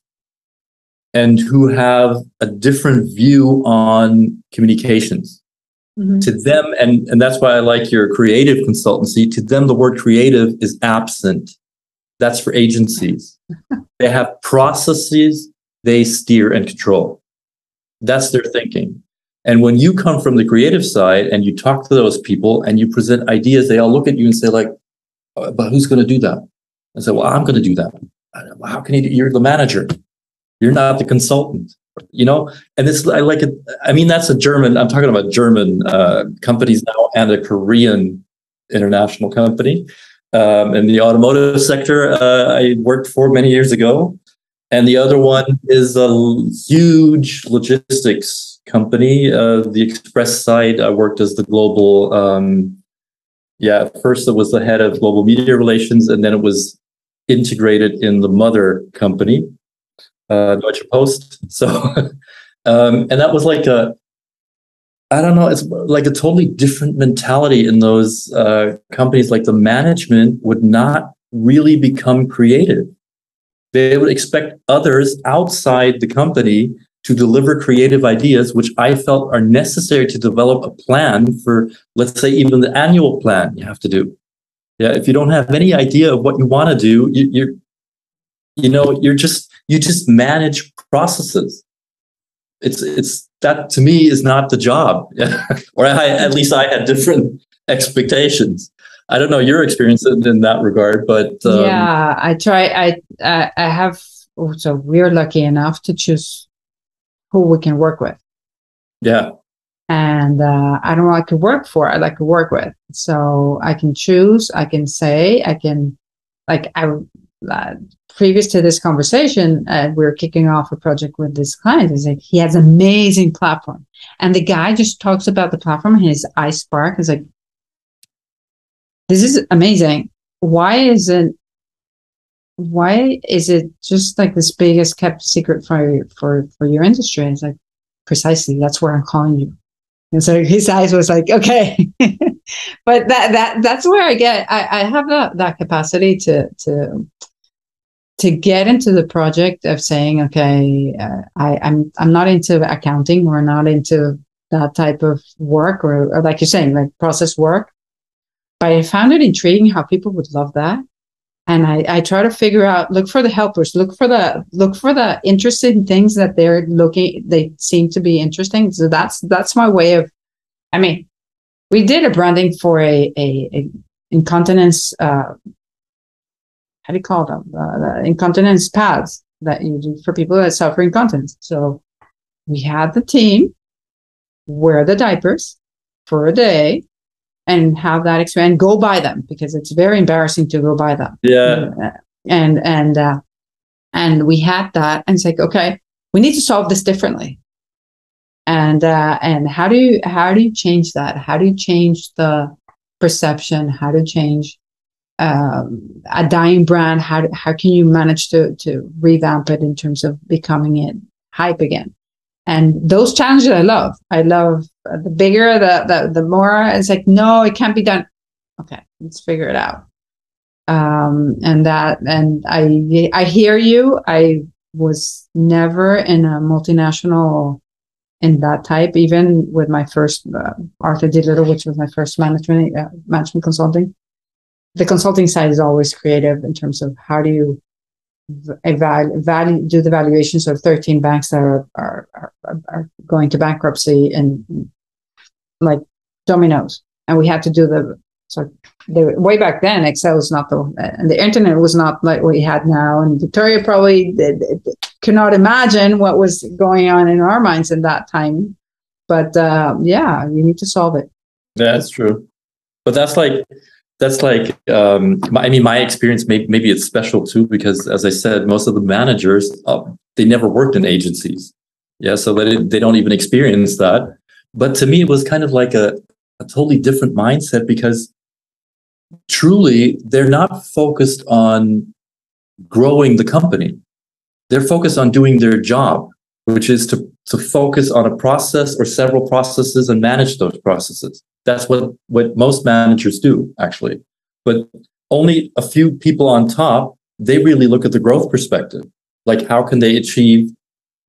and who have a different view on communications. To them and and that's why i like your creative consultancy to them the word creative is absent. That's for agencies. They have processes they steer and control. That's their thinking. And when you come from the creative side and you talk to those people and you present ideas they all look at you and say like "Uh, but who's going to do that? I said, well i'm going to do that. "Well, how can you do you're the manager. You're not the consultant. You know? And this i like it i mean that's a german i'm talking about german uh, companies now and a korean international company. Um, in the automotive sector uh, i worked for many years ago. And the other one is a huge logistics company. Uh, the express side i worked as the global um, yeah first it was the head of global media relations and then it was integrated in the mother company uh, Deutsche Post. So, um, and that was like a, I don't know, it's like a totally different mentality in those uh, companies. Like the management would not really become creative. They would expect others outside the company to deliver creative ideas, which I felt are necessary to develop a plan for, let's say, even the annual plan you have to do. Yeah, if you don't have any idea of what you want to do, you, you're, you know, you're just you just manage processes. It's it's that to me is not the job, or I, at least I had different expectations. I don't know your experience in, in that regard, but um, yeah i try i i, I have so we're lucky enough to choose who we can work with yeah, and uh, I don't like to work for. I like to work with. So I can choose. I can say. I can, like I uh, previous to this conversation, uh, we were kicking off a project with this client. He's like, he has amazing platform, and the guy just talks about the platform. His eye spark is like, this is amazing. Why isn't why is it just like this biggest kept secret for for for your industry? And it's like precisely that's where I'm calling you. And so his eyes was like, okay, but that that that's where I get I, I have that that capacity to to to get into the project of saying, okay, uh, I, I'm I'm not into accounting. We're not into that type of work, or, or like you're saying, like process work. But I found it intriguing how people would love that, and I, I try to figure out, look for the helpers, look for the look for the interesting things that they're looking, they seem to be interesting. So that's that's my way of. I mean, we did a branding for a a, a incontinence uh, how do you call them? Uh, the incontinence pads that you do for people that suffer incontinence. So we had the team wear the diapers for a day and have that experience go buy them because it's very embarrassing to go buy them. Yeah. And, and, uh, and we had that and it's like, okay, we need to solve this differently. And, uh, and how do you, how do you change that? How do you change the perception? How to change um, a dying brand how how can you manage to to revamp it in terms of becoming it hype again and those challenges i love. I love uh, the bigger the the, the more it's like no it can't be done. Okay let's figure it out. Um, and that and i i hear you. I was never in a multinational in that type even with my first uh, arthur d little which was my first management uh, management consulting. The consulting side is always creative in terms of how do you do the valuations of 13 banks that are, are, are, are going to bankruptcy and like dominoes. And we had to do the, so the, way back then, Excel was not the, and the internet was not like we had now. And Victoria probably did, cannot imagine what was going on in our minds in that time. But uh, yeah, you need to solve it. That's true. But that's like that's like um, I mean, my experience. Maybe, maybe it's special too because, as I said, most of the managers uh, they never worked in agencies. Yeah, so they they don't even experience that. But to me, it was kind of like a a totally different mindset because truly they're not focused on growing the company. They're focused on doing their job, which is to to focus on a process or several processes and manage those processes. That's what, what most managers do, actually. But only a few people on top, they really look at the growth perspective. Like, how can they achieve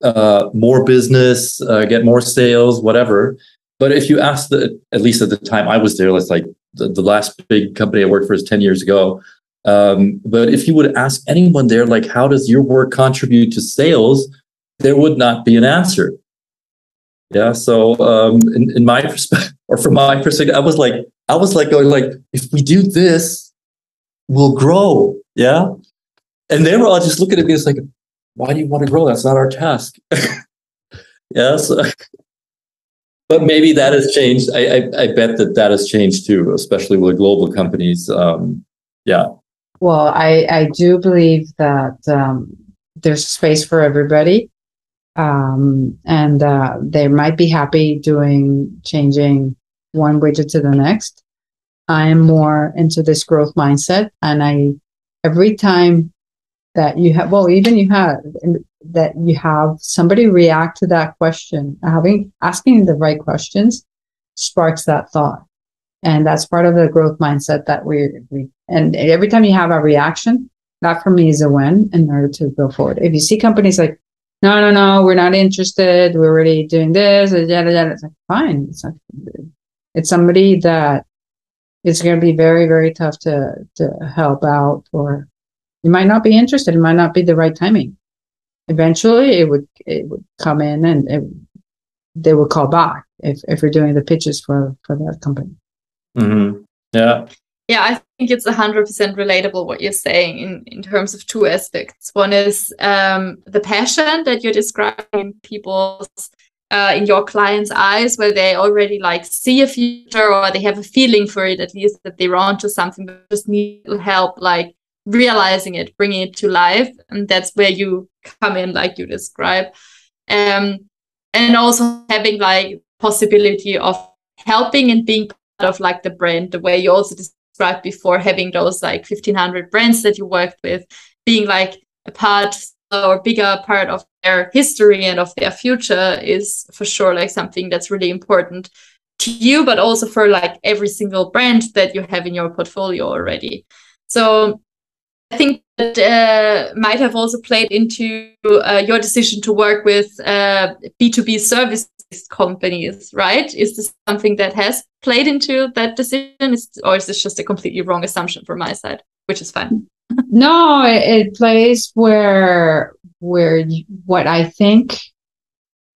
uh, more business, uh, get more sales, whatever. But if you ask the, at least at the time I was there, let's like the, the last big company I worked for is 10 years ago. Um, but if you would ask anyone there, like, how does your work contribute to sales? There would not be an answer. Yeah. So um, in, in my perspective, or from my perspective, I was like, I was like going like, if we do this, we'll grow. Yeah. And they were all just looking at me. It's like, why do you want to grow? That's not our task. yeah. So, but maybe that has changed. I, I, I bet that that has changed too, especially with global companies. Um, yeah. Well, I I do believe that um, there's space for everybody um, and uh, they might be happy doing changing one widget to the next. I am more into this growth mindset, and I every time that you have, well, even you have that you have somebody react to that question, having asking the right questions sparks that thought, and that's part of the growth mindset that we we. And every time you have a reaction, that for me is a win in order to go forward. If you see companies like no, no, no, we're not interested. We're already doing this. Yada, yada. It's like, fine. It's, like, it's somebody that it's going to be very, very tough to, to help out, or you might not be interested. It might not be the right timing. Eventually, it would it would come in, and it, they would call back if if you're doing the pitches for for that company. Mm-hmm. Yeah, yeah, I think it's 100% relatable what you're saying in, in terms of two aspects. One is um, the passion that you're describing people's, uh, in your clients' eyes, where they already like see a future or they have a feeling for it, at least that they're onto something, but just need help like realizing it, bringing it to life. And that's where you come in, like you describe. Um, and also having like possibility of helping and being part of like the brand, the way you also described before having those like 1500 brands that you worked with being like a part or bigger part of their history and of their future is for sure like something that's really important to you, but also for like every single brand that you have in your portfolio already. So I think that uh, might have also played into uh, your decision to work with uh, B2B service companies, right? Is this something that has played into that decision, is, or is this just a completely wrong assumption from my side, which is fine? no, it, it plays where where you, what I think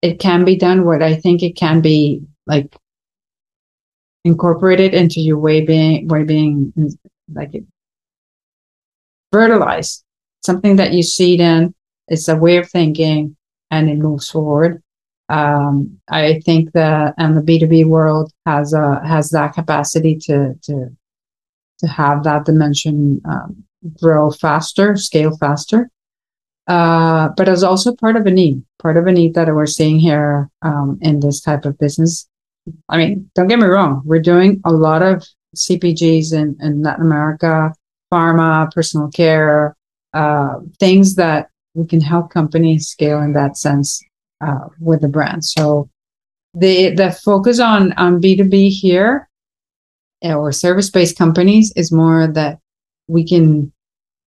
it can be done, what I think it can be like incorporated into your way being way being like fertilized. Something that you see then it's a way of thinking and it moves forward. Um, i think that and the b2b world has a has that capacity to to to have that dimension um, grow faster scale faster uh, but as also part of a need part of a need that we're seeing here um, in this type of business I mean, don't get me wrong, we're doing a lot of CPGs in, in Latin America, pharma, personal care, uh, things that we can help companies scale in that sense uh, with the brand. So the the focus on on B two B here eh, or service based companies is more that we can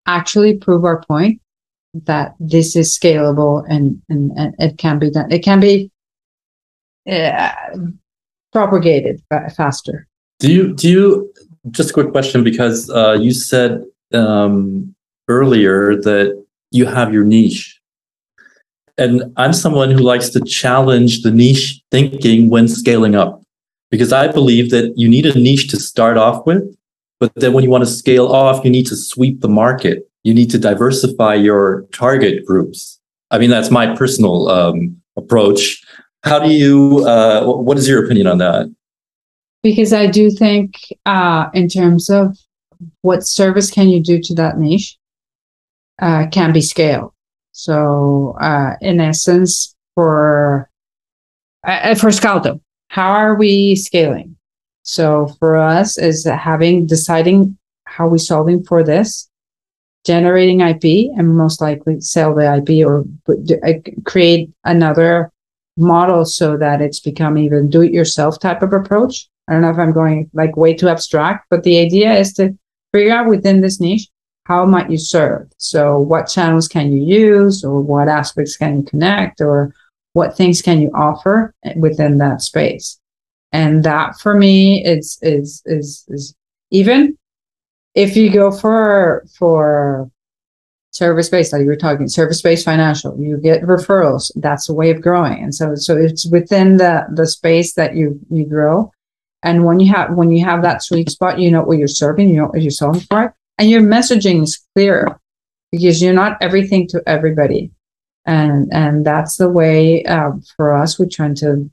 actually prove our point that this is scalable and and, and it can be done. It can be uh, propagated faster. Do you do you just a quick question because uh, you said um, earlier that you have your niche, and I'm someone who likes to challenge the niche thinking when scaling up because I believe that you need a niche to start off with, but then when you want to scale off, you need to sweep the market. You need to diversify your target groups. I mean, that's my personal um, approach. How do you? Uh, what is your opinion on that? Because I do think, uh, in terms of what service can you do to that niche, uh, can be scaled. So, uh, in essence, for uh, for Scalto, how are we scaling? So, for us, is having deciding how we solving for this, generating IP, and most likely sell the IP or uh, create another model so that it's become even do it yourself type of approach. I don't know if I'm going like way too abstract, but the idea is to figure out within this niche how might you serve. So what channels can you use or what aspects can you connect or what things can you offer within that space. And that for me is is is is even if you go for for service based like you were talking service based financial you get referrals. That's a way of growing. And so so it's within the the space that you you grow. And when you have when you have that sweet spot you know what you're serving you know what you're selling for and your messaging is clear because you're not everything to everybody. And and that's the way uh, for us we're trying to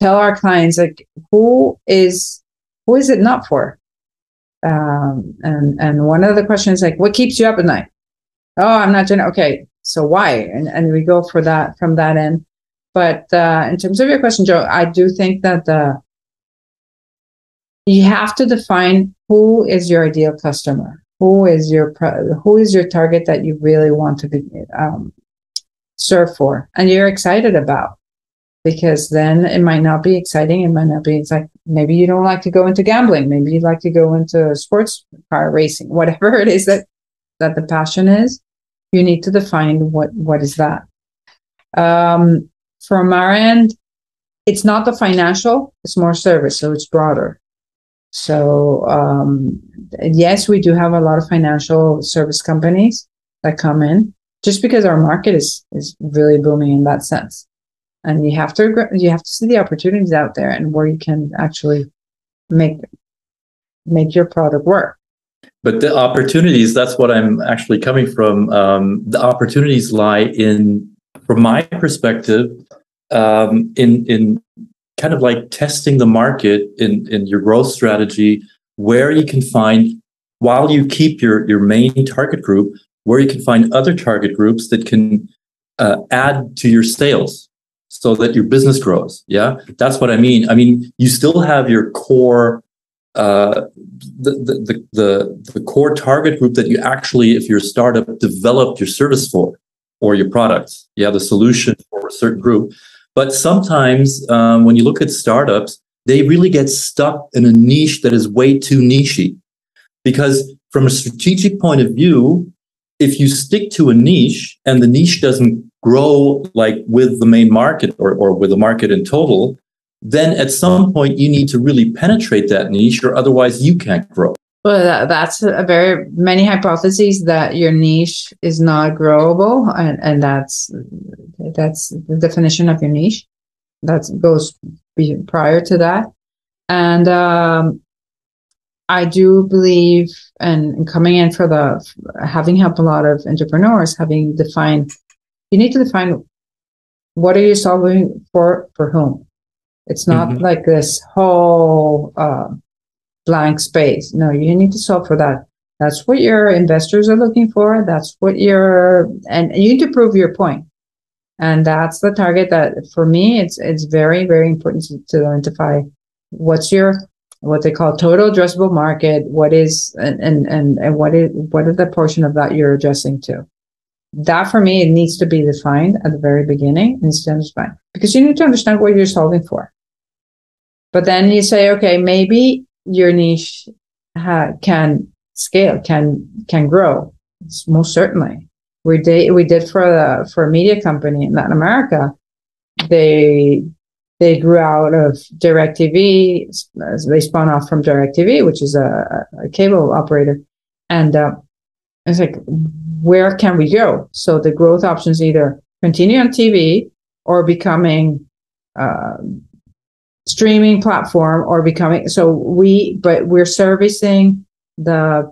tell our clients like who is who is it not for um, and and one of the questions like, what keeps you up at night? Oh, I'm not doing okay. So why? And and we go for that from that end. But uh, in terms of your question, Joe, I do think that the you have to define who is your ideal customer, who is your who is your target that you really want to be um, serve for, and you're excited about because then it might not be exciting. It might not be, like maybe you don't like to go into gambling. Maybe you'd like to go into sports car racing, whatever it is that, that the passion is. You need to define what, what is that. Um, from our end, it's not the financial, it's more service. So it's broader. So, um, yes, we do have a lot of financial service companies that come in just because our market is, is really booming in that sense and you have to you have to see the opportunities out there and where you can actually make make your product work. But the opportunities that's what i'm actually coming from um, the opportunities lie in from my perspective um, in in kind of like testing the market in in your growth strategy where you can find while you keep your your main target group where you can find other target groups that can uh, add to your sales so that your business grows. Yeah, that's what I mean. I mean, you still have your core uh, the, the, the, the core target group that you actually, if you're a startup, developed your service for or your product. Yeah, the solution for a certain group. But sometimes um, when you look at startups, they really get stuck in a niche that is way too nichey. Because from a strategic point of view, if you stick to a niche and the niche doesn't grow like with the main market or, or with the market in total, then at some point you need to really penetrate that niche or otherwise you can't grow. Well, that, that's a very many hypotheses that your niche is not growable, and, and that's that's the definition of your niche. That goes prior to that, and um, I do believe, and coming in for the having helped a lot of entrepreneurs, having defined, you need to define what are you solving for for whom. It's not mm-hmm. like this whole. Uh, blank space. No, you need to solve for that. That's what your investors are looking for. That's what your and you need to prove your point. And that's the target that for me it's it's very, very important to, to identify what's your what they call total addressable market, what is and and and, and what is what is the portion of that you're addressing to. That for me it needs to be defined at the very beginning instead of fine. Because you need to understand what you're solving for. But then you say, okay, maybe your niche ha- can scale, can can grow. It's most certainly. We did we did for the for a media company in Latin America. They they grew out of DirecTV. They spun off from DirecTV, which is a, a cable operator, and uh, it's like, where can we go? So the growth options either continue on TV or becoming uh, streaming platform or becoming so we but we're servicing the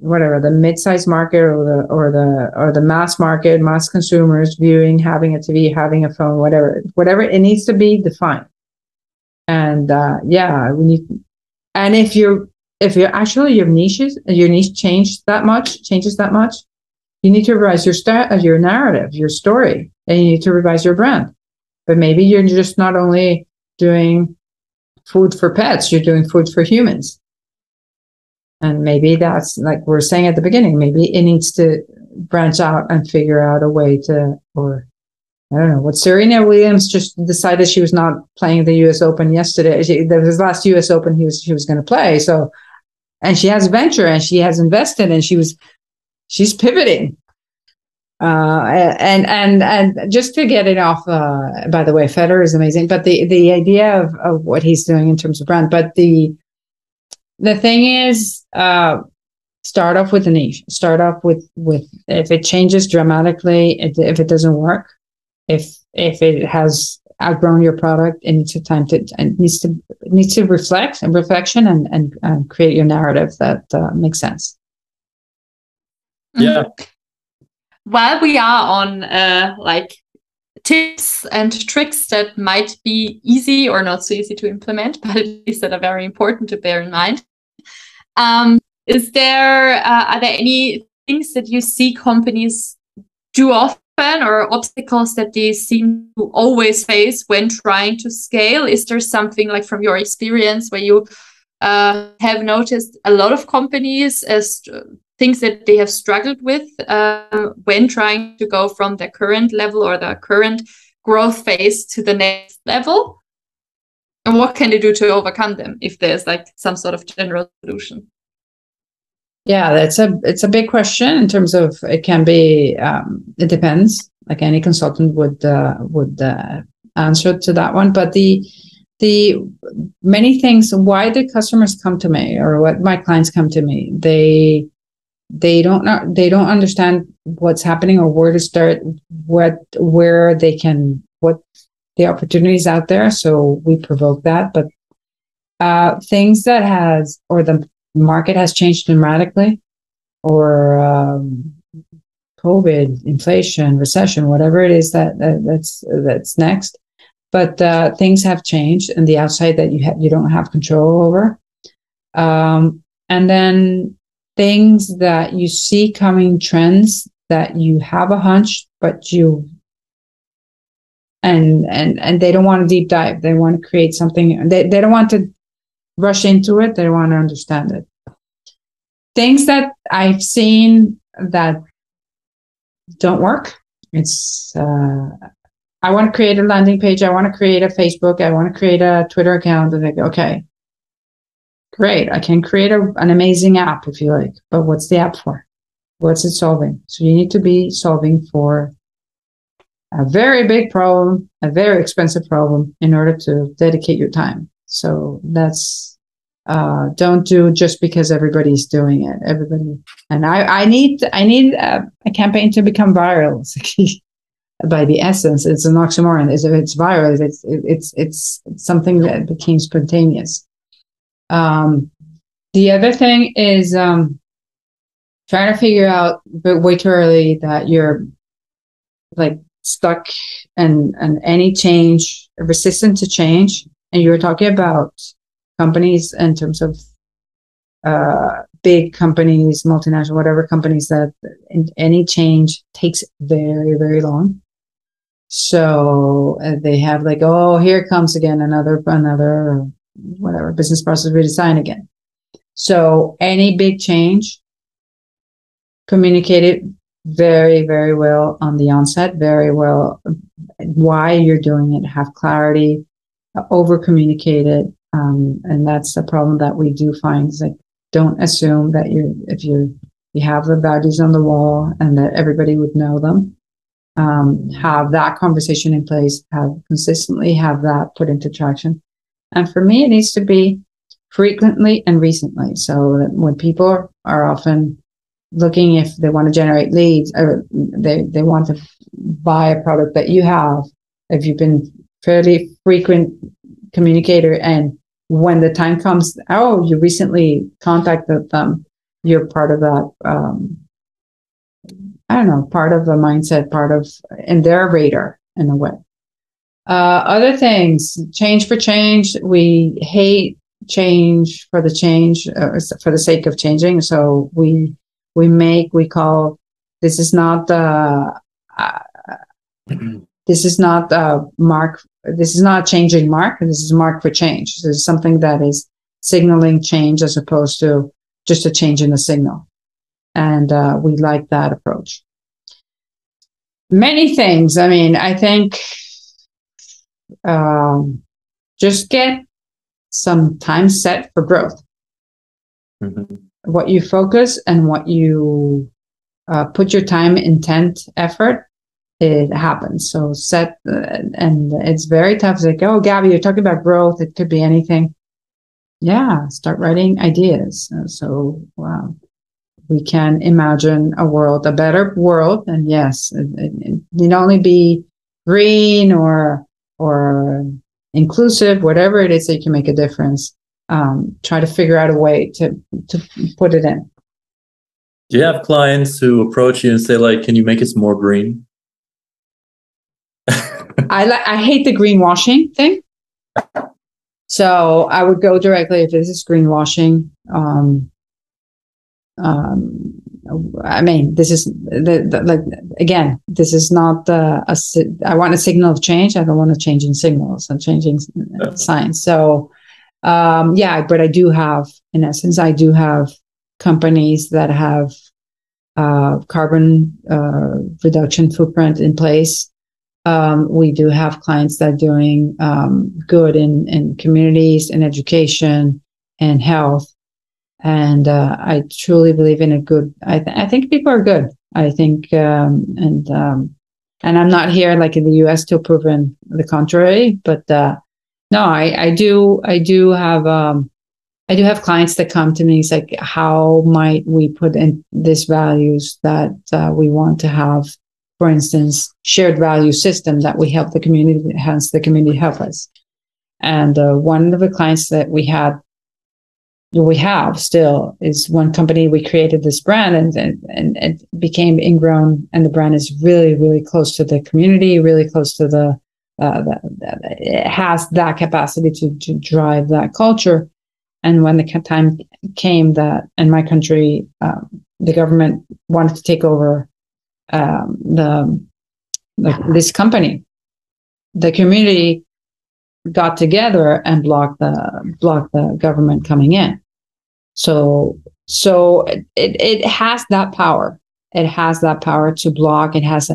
whatever the mid-sized market or the or the or the mass market mass consumers viewing having a tv having a phone whatever whatever it needs to be defined and uh yeah we need and if you're if you're actually your niches your niche changed that much changes that much you need to revise your st- uh, your narrative your story and you need to revise your brand but maybe you're just not only doing food for pets, you're doing food for humans. And maybe that's like we are saying at the beginning, maybe it needs to branch out and figure out a way to, or I don't know, what Serena Williams just decided she was not playing the US Open yesterday. She, that was last US Open he was, she was going to play. So, and she has venture and she has invested and she was, she's pivoting uh, and and and just to get it off. Uh, by the way, Federer is amazing, but the the idea of, of what he's doing in terms of brand, but the the thing is, uh, start off with a niche. Start off with with if it changes dramatically, if, if it doesn't work, if if it has outgrown your product, it needs to time to and needs to needs to reflect and reflection and and, and create your narrative that uh, makes sense. Yeah. Mm-hmm while we are on uh, like tips and tricks that might be easy or not so easy to implement, but at least that are very important to bear in mind. Um, is there uh, are there any things that you see companies do often or obstacles that they seem to always face when trying to scale? Is there something like from your experience where you uh, have noticed a lot of companies as things that they have struggled with uh, when trying to go from their current level or their current growth phase to the next level and what can they do to overcome them if there's like some sort of general solution yeah that's a it's a big question in terms of it can be um, it depends. Like any consultant would uh, would uh, answer to that one. But the the many things why do customers come to me or what my clients come to me they they don't know they don't understand what's happening or where to start what where they can what the opportunities out there. So we provoke that. But uh things that has or the market has changed dramatically or um, covid inflation recession whatever it is that, that that's that's next. But uh, things have changed and the outside that you have you don't have control over. Um, and then things that you see coming trends that you have a hunch but you and and and they don't want to deep dive. They want to create something they, they don't want to rush into it. They want to understand it. Things that I've seen that don't work. It's uh, I want to create a landing page. I want to create a Facebook. I want to create a Twitter account. And like, okay, great. I can create a, an amazing app if you like, but what's the app for? What's it solving? So you need to be solving for a very big problem, a very expensive problem in order to dedicate your time. So that's uh, don't do just because everybody's doing it. Everybody, and I, I need, I need a, a campaign to become viral. by the essence, it's an oxymoron. It's, if it's viral, it's, it's, it's something that became spontaneous. Um, the other thing is um, trying to figure out, but way too early, that you're like stuck and and any change, resistant to change. And you were talking about companies in terms of uh, big companies, multinational, whatever companies that any change takes very, very long. So uh, they have like, oh, here comes again another, another, whatever business process redesign again. So any big change, communicate it very, very well on the onset, very well why you're doing it, have clarity, over communicate it, um, and that's the problem that we do find is like, don't assume that you, if you, you have the values on the wall and that everybody would know them. Um, have that conversation in place, have consistently have that put into traction. And for me, it needs to be frequently and recently. So that when people are often looking if they want to generate leads or they, they want to buy a product that you have, if you've been fairly frequent communicator. And when the time comes oh you recently contacted them. You're part of that um, i don't know part of the mindset part of in their radar in a way. Uh, other things change for change. We hate change for the change uh, for the sake of changing. So we we make we call this is not the uh, this is not a mark this is not a changing mark this is a mark for change. This is something that is signaling change as opposed to just a change in the signal. And uh, we like that approach. Many things. I mean i think um, just get some time set for growth. Mm-hmm. what you focus and what you uh, put your time intent effort it happens. So set, uh, and it's very tough. It's like, oh, Gabby, you're talking about growth. It could be anything. Yeah, start writing ideas. Uh, so we can imagine a world, a better world. And yes, it, it, it need only be green or or inclusive, whatever it is that you can make a difference. Um, try to figure out a way to to put it in. Do you have clients who approach you and say, like, can you make us more green? I like I hate the greenwashing thing. So I would go directly if this is greenwashing. Um, um, I mean, this is the, the, like again, this is not uh, a. I want a signal of change. I don't want to change in signals and changing yeah. signs. So, um, yeah, but I do have, in essence, I do have companies that have uh, carbon uh, reduction footprint in place um, we do have clients that are doing um, good in, in communities and education and health. And uh, I truly believe in a good. I, th- I think people are good. I think, um, and um, and I'm not here like in the U.S. to prove the contrary. But uh, no, I, I do I do have um, I do have clients that come to me. It's like, how might we put in these values that uh, we want to have for instance, shared value system that we help the community, hence the community help us. And uh, one of the clients that we had, we have still is one company we created this brand and, and, and it became ingrown and the brand is really, really close to the community, really close to the, uh, the, the it has that capacity to, to drive that culture. And when the time came that in my country, um, the government wanted to take over um, the, the this company, the community got together and blocked the blocked the government coming in. So so it it has that power. It has that power to block. It has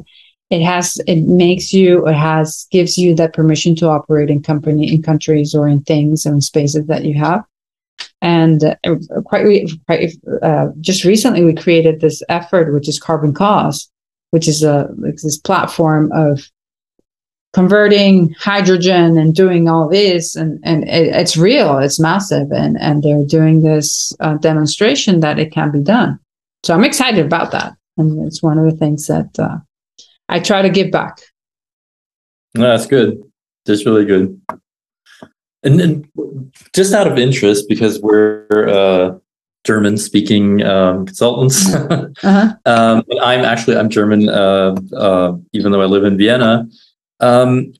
it has it makes you it has gives you that permission to operate in company in countries or in things and spaces that you have and uh, quite, quite uh, just recently we created this effort which is carbon cause which is a this platform of converting hydrogen and doing all this. And and it, it's real it's massive. And and they're doing this uh, demonstration that it can be done. So i'm excited about that. And it's one of the things that uh, i try to give back. No, that's good. That's really good. And then just out of interest because we're uh, German speaking um, consultants. uh-huh. um, I'm actually I'm German, uh, uh, even though I live in Vienna. Um,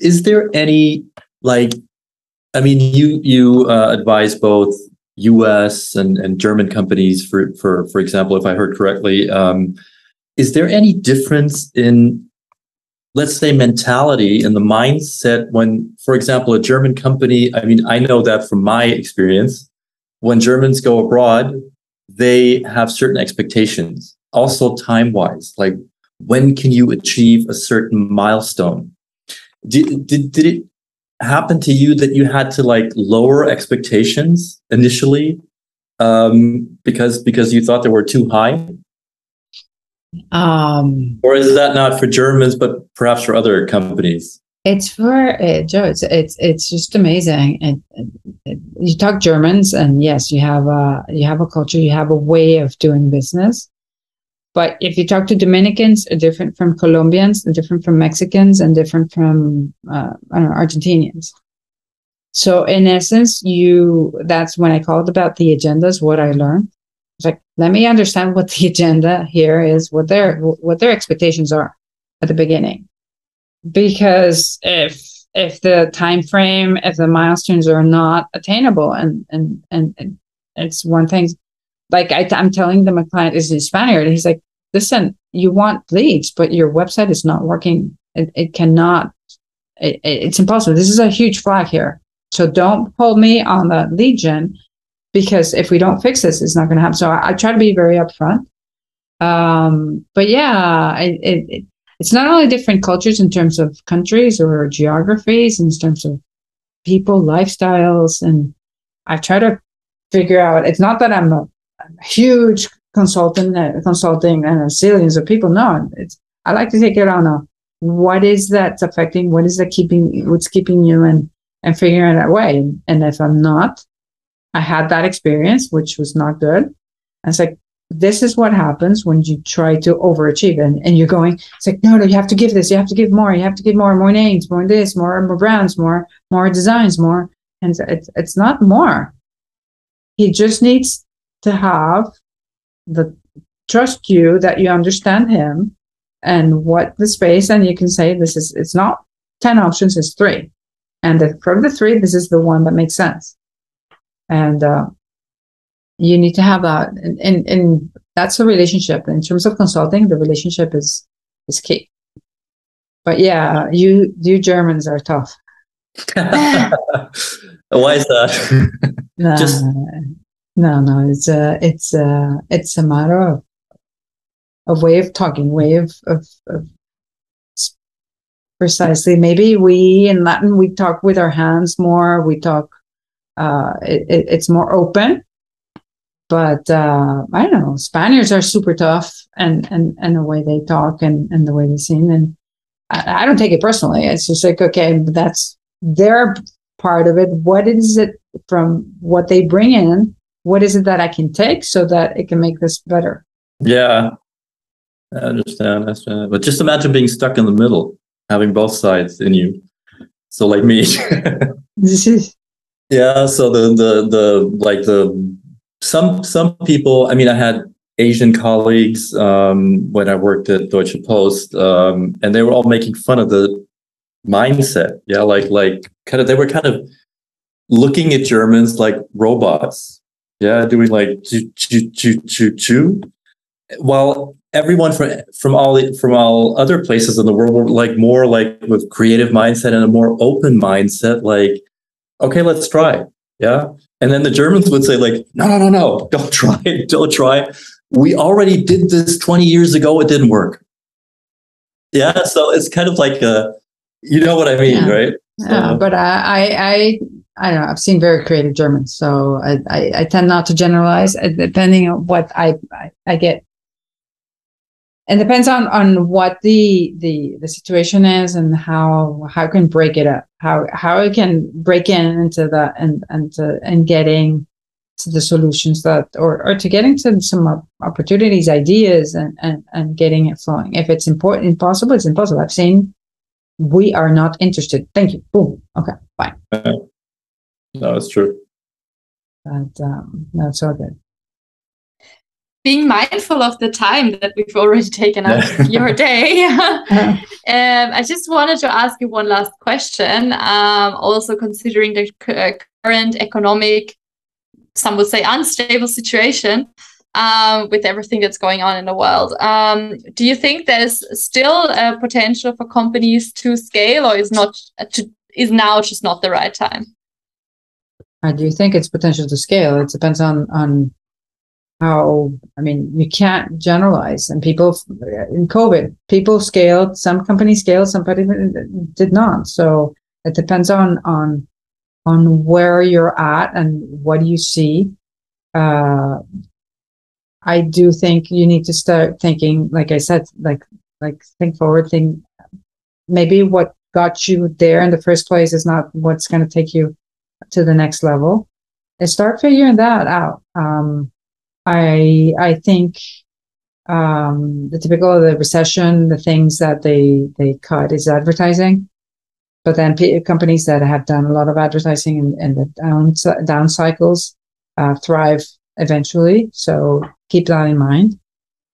is there any like, I mean, you you uh, advise both U.S. and, and German companies for for for example, if I heard correctly. Um, is there any difference in let's say mentality and the mindset when for example a german company i mean i know that from my experience when germans go abroad they have certain expectations. Also time wise like when can you achieve a certain milestone? Did, did, did it happen to you that you had to like lower expectations initially um, because because you thought they were too high? Um, or is that not for Germans, but perhaps for other companies? It's for uh, Joe. It's it's it's just amazing. And, you talk Germans, and yes, you have a you have a culture, you have a way of doing business. But if you talk to Dominicans, are different from Colombians, and different from Mexicans, and different from uh, I don't know Argentinians. So in essence, you that's when I called about the agendas. What I learned it's like, let me understand what the agenda here is, what their what their expectations are at the beginning. Because if if the time frame, if the milestones are not attainable, and and and, and it's one thing, like I, am telling them a client is a Spaniard, he's like, listen, you want leads, but your website is not working. It, it cannot. It, it's impossible. This is a huge flag here. So don't hold me on the lead gen because if we don't fix this, it's not going to happen. So I, I, try to be very upfront. Um, but yeah, it, it, it's not only different cultures in terms of countries or geographies, in terms of people, lifestyles, and I try to figure out. It's not that I'm a, a huge consultant, uh, consulting and zillions of people. No, it's I like to take it on a what is that affecting, what is that keeping, what's keeping you, and and figuring it out way. And if I'm not, I had that experience, which was not good. I was like, this is what happens when you try to overachieve and, and you're going, it's like, no, no, you have to give this, you have to give more, you have to give more, more names, more this, more, more brands, more, more designs, more. And it's, it's not more. He just needs to have the trust you that you understand him and what the space, and you can say, this is, it's not 10 options, it's three. And the, from the three, this is the one that makes sense and uh, you need to have that. And, and, and that's a relationship. In terms of consulting the relationship is is key. But yeah you you germans are tough. Why is that? No, just no no it's a it's a it's a matter of a way of talking way of, of, of precisely. Maybe we in latin we talk with our hands more we talk uh, it, it's more open. But uh, I don't know. Spaniards are super tough, and and and the way they talk and and the way they sing, and I, I don't take it personally. It's just like okay, that's their part of it. What is it from what they bring in? What is it that I can take so that it can make this better? Yeah, I understand. I understand. But just imagine being stuck in the middle, having both sides in you. So, like me. Yeah, so the the the like the some some people. I mean, I had Asian colleagues um, when I worked at Deutsche Post, um, and they were all making fun of the mindset. Yeah, like like kind of they were kind of looking at Germans like robots. Yeah, doing like choo choo choo choo choo. While everyone from from all from all other places in the world were like more like with creative mindset and a more open mindset. Like, okay, let's try. Yeah. And then the Germans would say, like, no, no, no, no, don't try it, don't try it. We already did this 20 years ago, it didn't work. Yeah. So it's kind of like a you know what I mean, Yeah. right? Yeah, So- but I, I, I, I don't know. I've seen very creative Germans, so I, I, I tend not to generalize. uh, Depending on what I, I, I get, and depends on on what the the the situation is and how how I can break it up, how how I can break in into the and and to, and getting to the solutions that or or to getting to some opportunities, ideas, and and and getting it flowing. If it's important, impossible, it's impossible. I've seen we are not interested. Thank you. Boom. Okay, fine. No, it's true. But um, that's all good. Being mindful of the time that we've already taken out of your day. Uh, Um, I just wanted to ask you one last question. Um, also, considering the cu- uh, current economic, some would say unstable situation um, with everything that's going on in the world, um, do you think there's still a potential for companies to scale, or is not uh, to, is now just not the right time? I do think it's potential to scale. It depends on on how. I mean, you can't generalize. And people in COVID, people scaled. Some companies scaled. Some companies did not. So it depends on on on where you're at and what you see. Uh, I do think you need to start thinking, like I said, like like think forward, think maybe what got you there in the first place is not what's going to take you to the next level and start figuring that out. Um, I I think um, the typical of the recession, the things that they they cut is advertising. But then p- companies that have done a lot of advertising in, in the down down cycles uh, thrive eventually. So keep that in mind.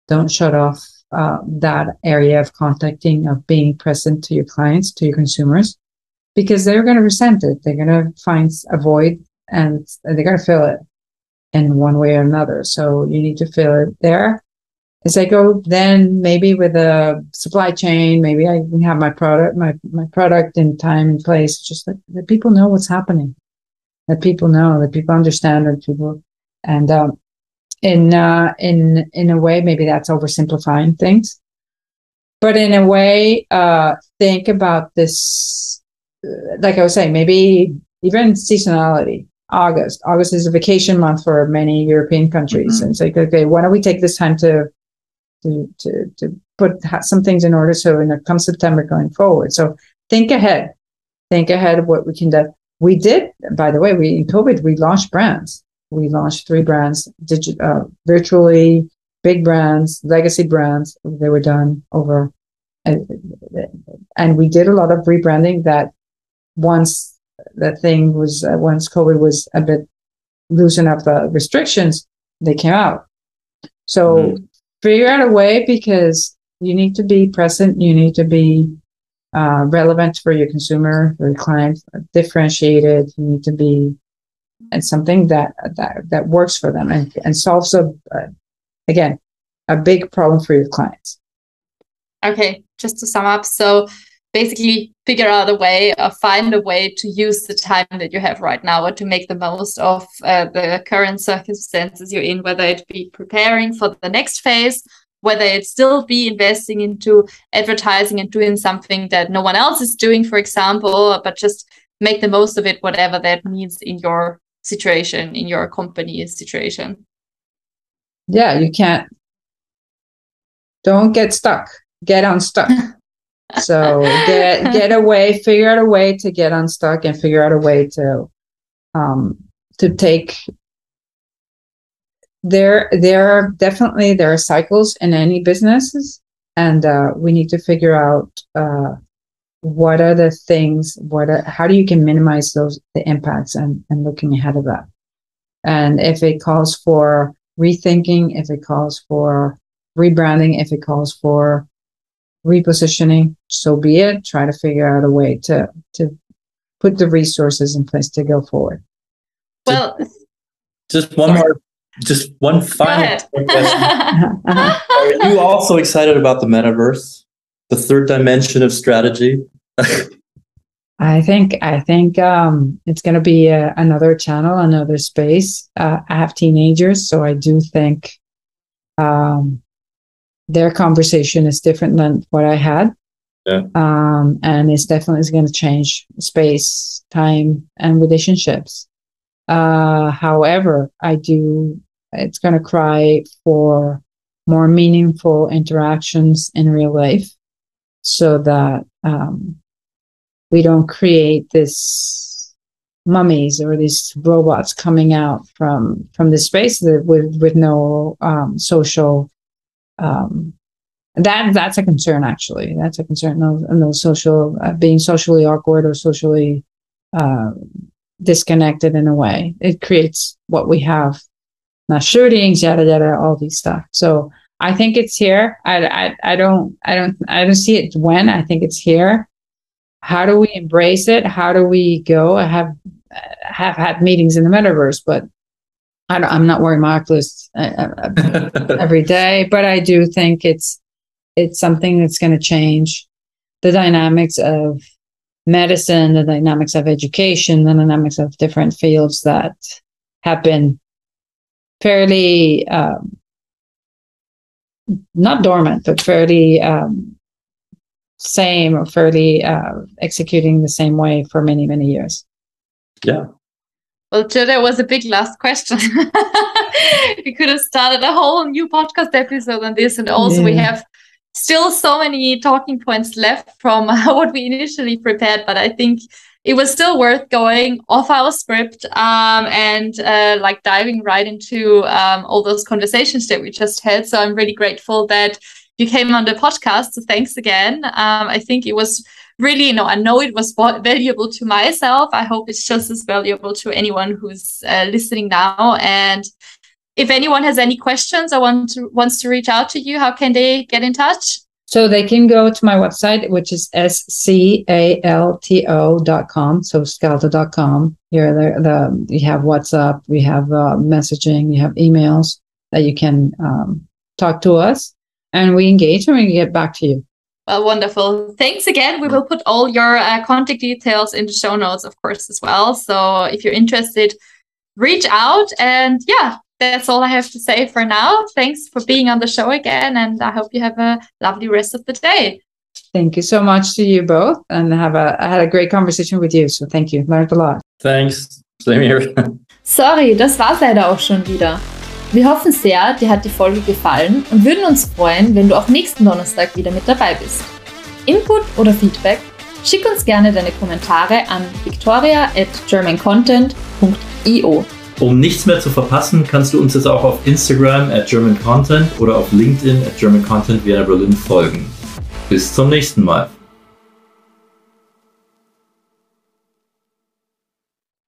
Don't shut off uh, that area of contacting of being present to your clients, to your consumers because they're going to resent it. They're going to find a void and they're going to fill it in one way or another. So you need to fill it there. As I go, then maybe with a supply chain, maybe I can have my product, my, my product in time and place, just that, that people know what's happening, that people know, that people understand, that people, and um, in uh, in in a way, maybe that's oversimplifying things, but in a way, uh, think about this uh, like I was saying, maybe even seasonality. August. August is a vacation month for many European countries, Mhm. and it's like, okay, why don't we take this time to to to to put some things in order so when it comes September going forward. So think ahead, think ahead of what we can do. We did, by the way, we in COVID we launched brands. We launched three brands, digi- uh, virtually big brands, legacy brands. They were done over, and, and we did a lot of rebranding that once that thing was uh, once COVID was a bit loosen up the restrictions, they came out. So Mhm. figure out a way because you need to be present. You need to be uh, relevant for your consumer, for your client, differentiated. You need to be and something that that that works for them and and solves a uh, again a big problem for your clients. Okay, just to sum up, so basically figure out a way or find a way to use the time that you have right now or to make the most of uh, the current circumstances you're in, whether it be preparing for the next phase, whether it still be investing into advertising and doing something that no one else is doing, for example, but just make the most of it, whatever that means in your situation, in your company's situation. Yeah, you can't. Don't get stuck. Get unstuck. so get get away. Figure out a way to get unstuck and figure out a way to um to take. There, there are definitely there are cycles in any businesses, and uh, we need to figure out uh, what are the things. What are how do you can minimize those the impacts and and looking ahead of that. And if it calls for rethinking, if it calls for rebranding, if it calls for repositioning, so be it. Try to figure out a way to to put the resources in place to go forward. Well, Just one Sorry. more just one final question. Are you also excited about the metaverse, the third dimension of strategy? I think I think um, it's going to be a, another channel, another space. Uh, I have teenagers, so I do think um, their conversation is different than what I had. Yeah. Um, and it's definitely going to change space, time, and relationships. Uh, however, I do. It's going to cry for more meaningful interactions in real life, so that um, we don't create this mummies or these robots coming out from from the space that with with no um, social um, that that's a concern actually. That's a concern no, no social uh, being socially awkward or socially uh, disconnected in a way. It creates what we have mass shootings yada yada all these stuff. So i think it's here. I, I i don't i don't i don't see it when. I think it's here. How do we embrace it? How do we go? I have have had meetings in the metaverse but I am not wearing my Oculus uh, uh, every day, but I do think it's it's something that's going to change the dynamics of medicine, the dynamics of education, the dynamics of different fields that have been fairly um, not dormant, but fairly um, same or fairly uh, executing the same way for many many years. Yeah, well, Jill, that was a big last question. we could have started a whole new podcast episode on this. And also, yeah. we have still so many talking points left from what we initially prepared. But I think it was still worth going off our script um, and uh, like diving right into um, all those conversations that we just had. So I'm really grateful that you came on the podcast. So thanks again. Um, I think it was really, you know, I know it was valuable to myself. I hope it's just as valuable to anyone who's uh, listening now. And if anyone has any questions or want to, wants to reach out to you, how can they get in touch? So they can go to my website, which is scalto.com. So scalto.com. Here, the, the, we have WhatsApp, we have uh, messaging, you have emails that you can um, talk to us and we engage and we get back to you. Well, wonderful. Thanks again. We will put all your uh, contact details in the show notes, of course, as well. So if you're interested, reach out. And yeah, that's all I have to say for now. Thanks for being on the show again. And I hope you have a lovely rest of the day. Thank you so much to you both. And have a, I had a great conversation with you. So thank you. Learned a lot. Thanks. Same here. Sorry, das war's leider auch schon wieder. Wir hoffen sehr, dir hat die Folge gefallen und würden uns freuen, wenn du auch nächsten Donnerstag wieder mit dabei bist. Input oder Feedback? Schick uns gerne deine Kommentare an victoria at germancontent.io. Um nichts mehr zu verpassen, kannst du uns jetzt auch auf Instagram at German Content oder auf LinkedIn at German Content Vienna Berlin folgen. Bis zum nächsten Mal.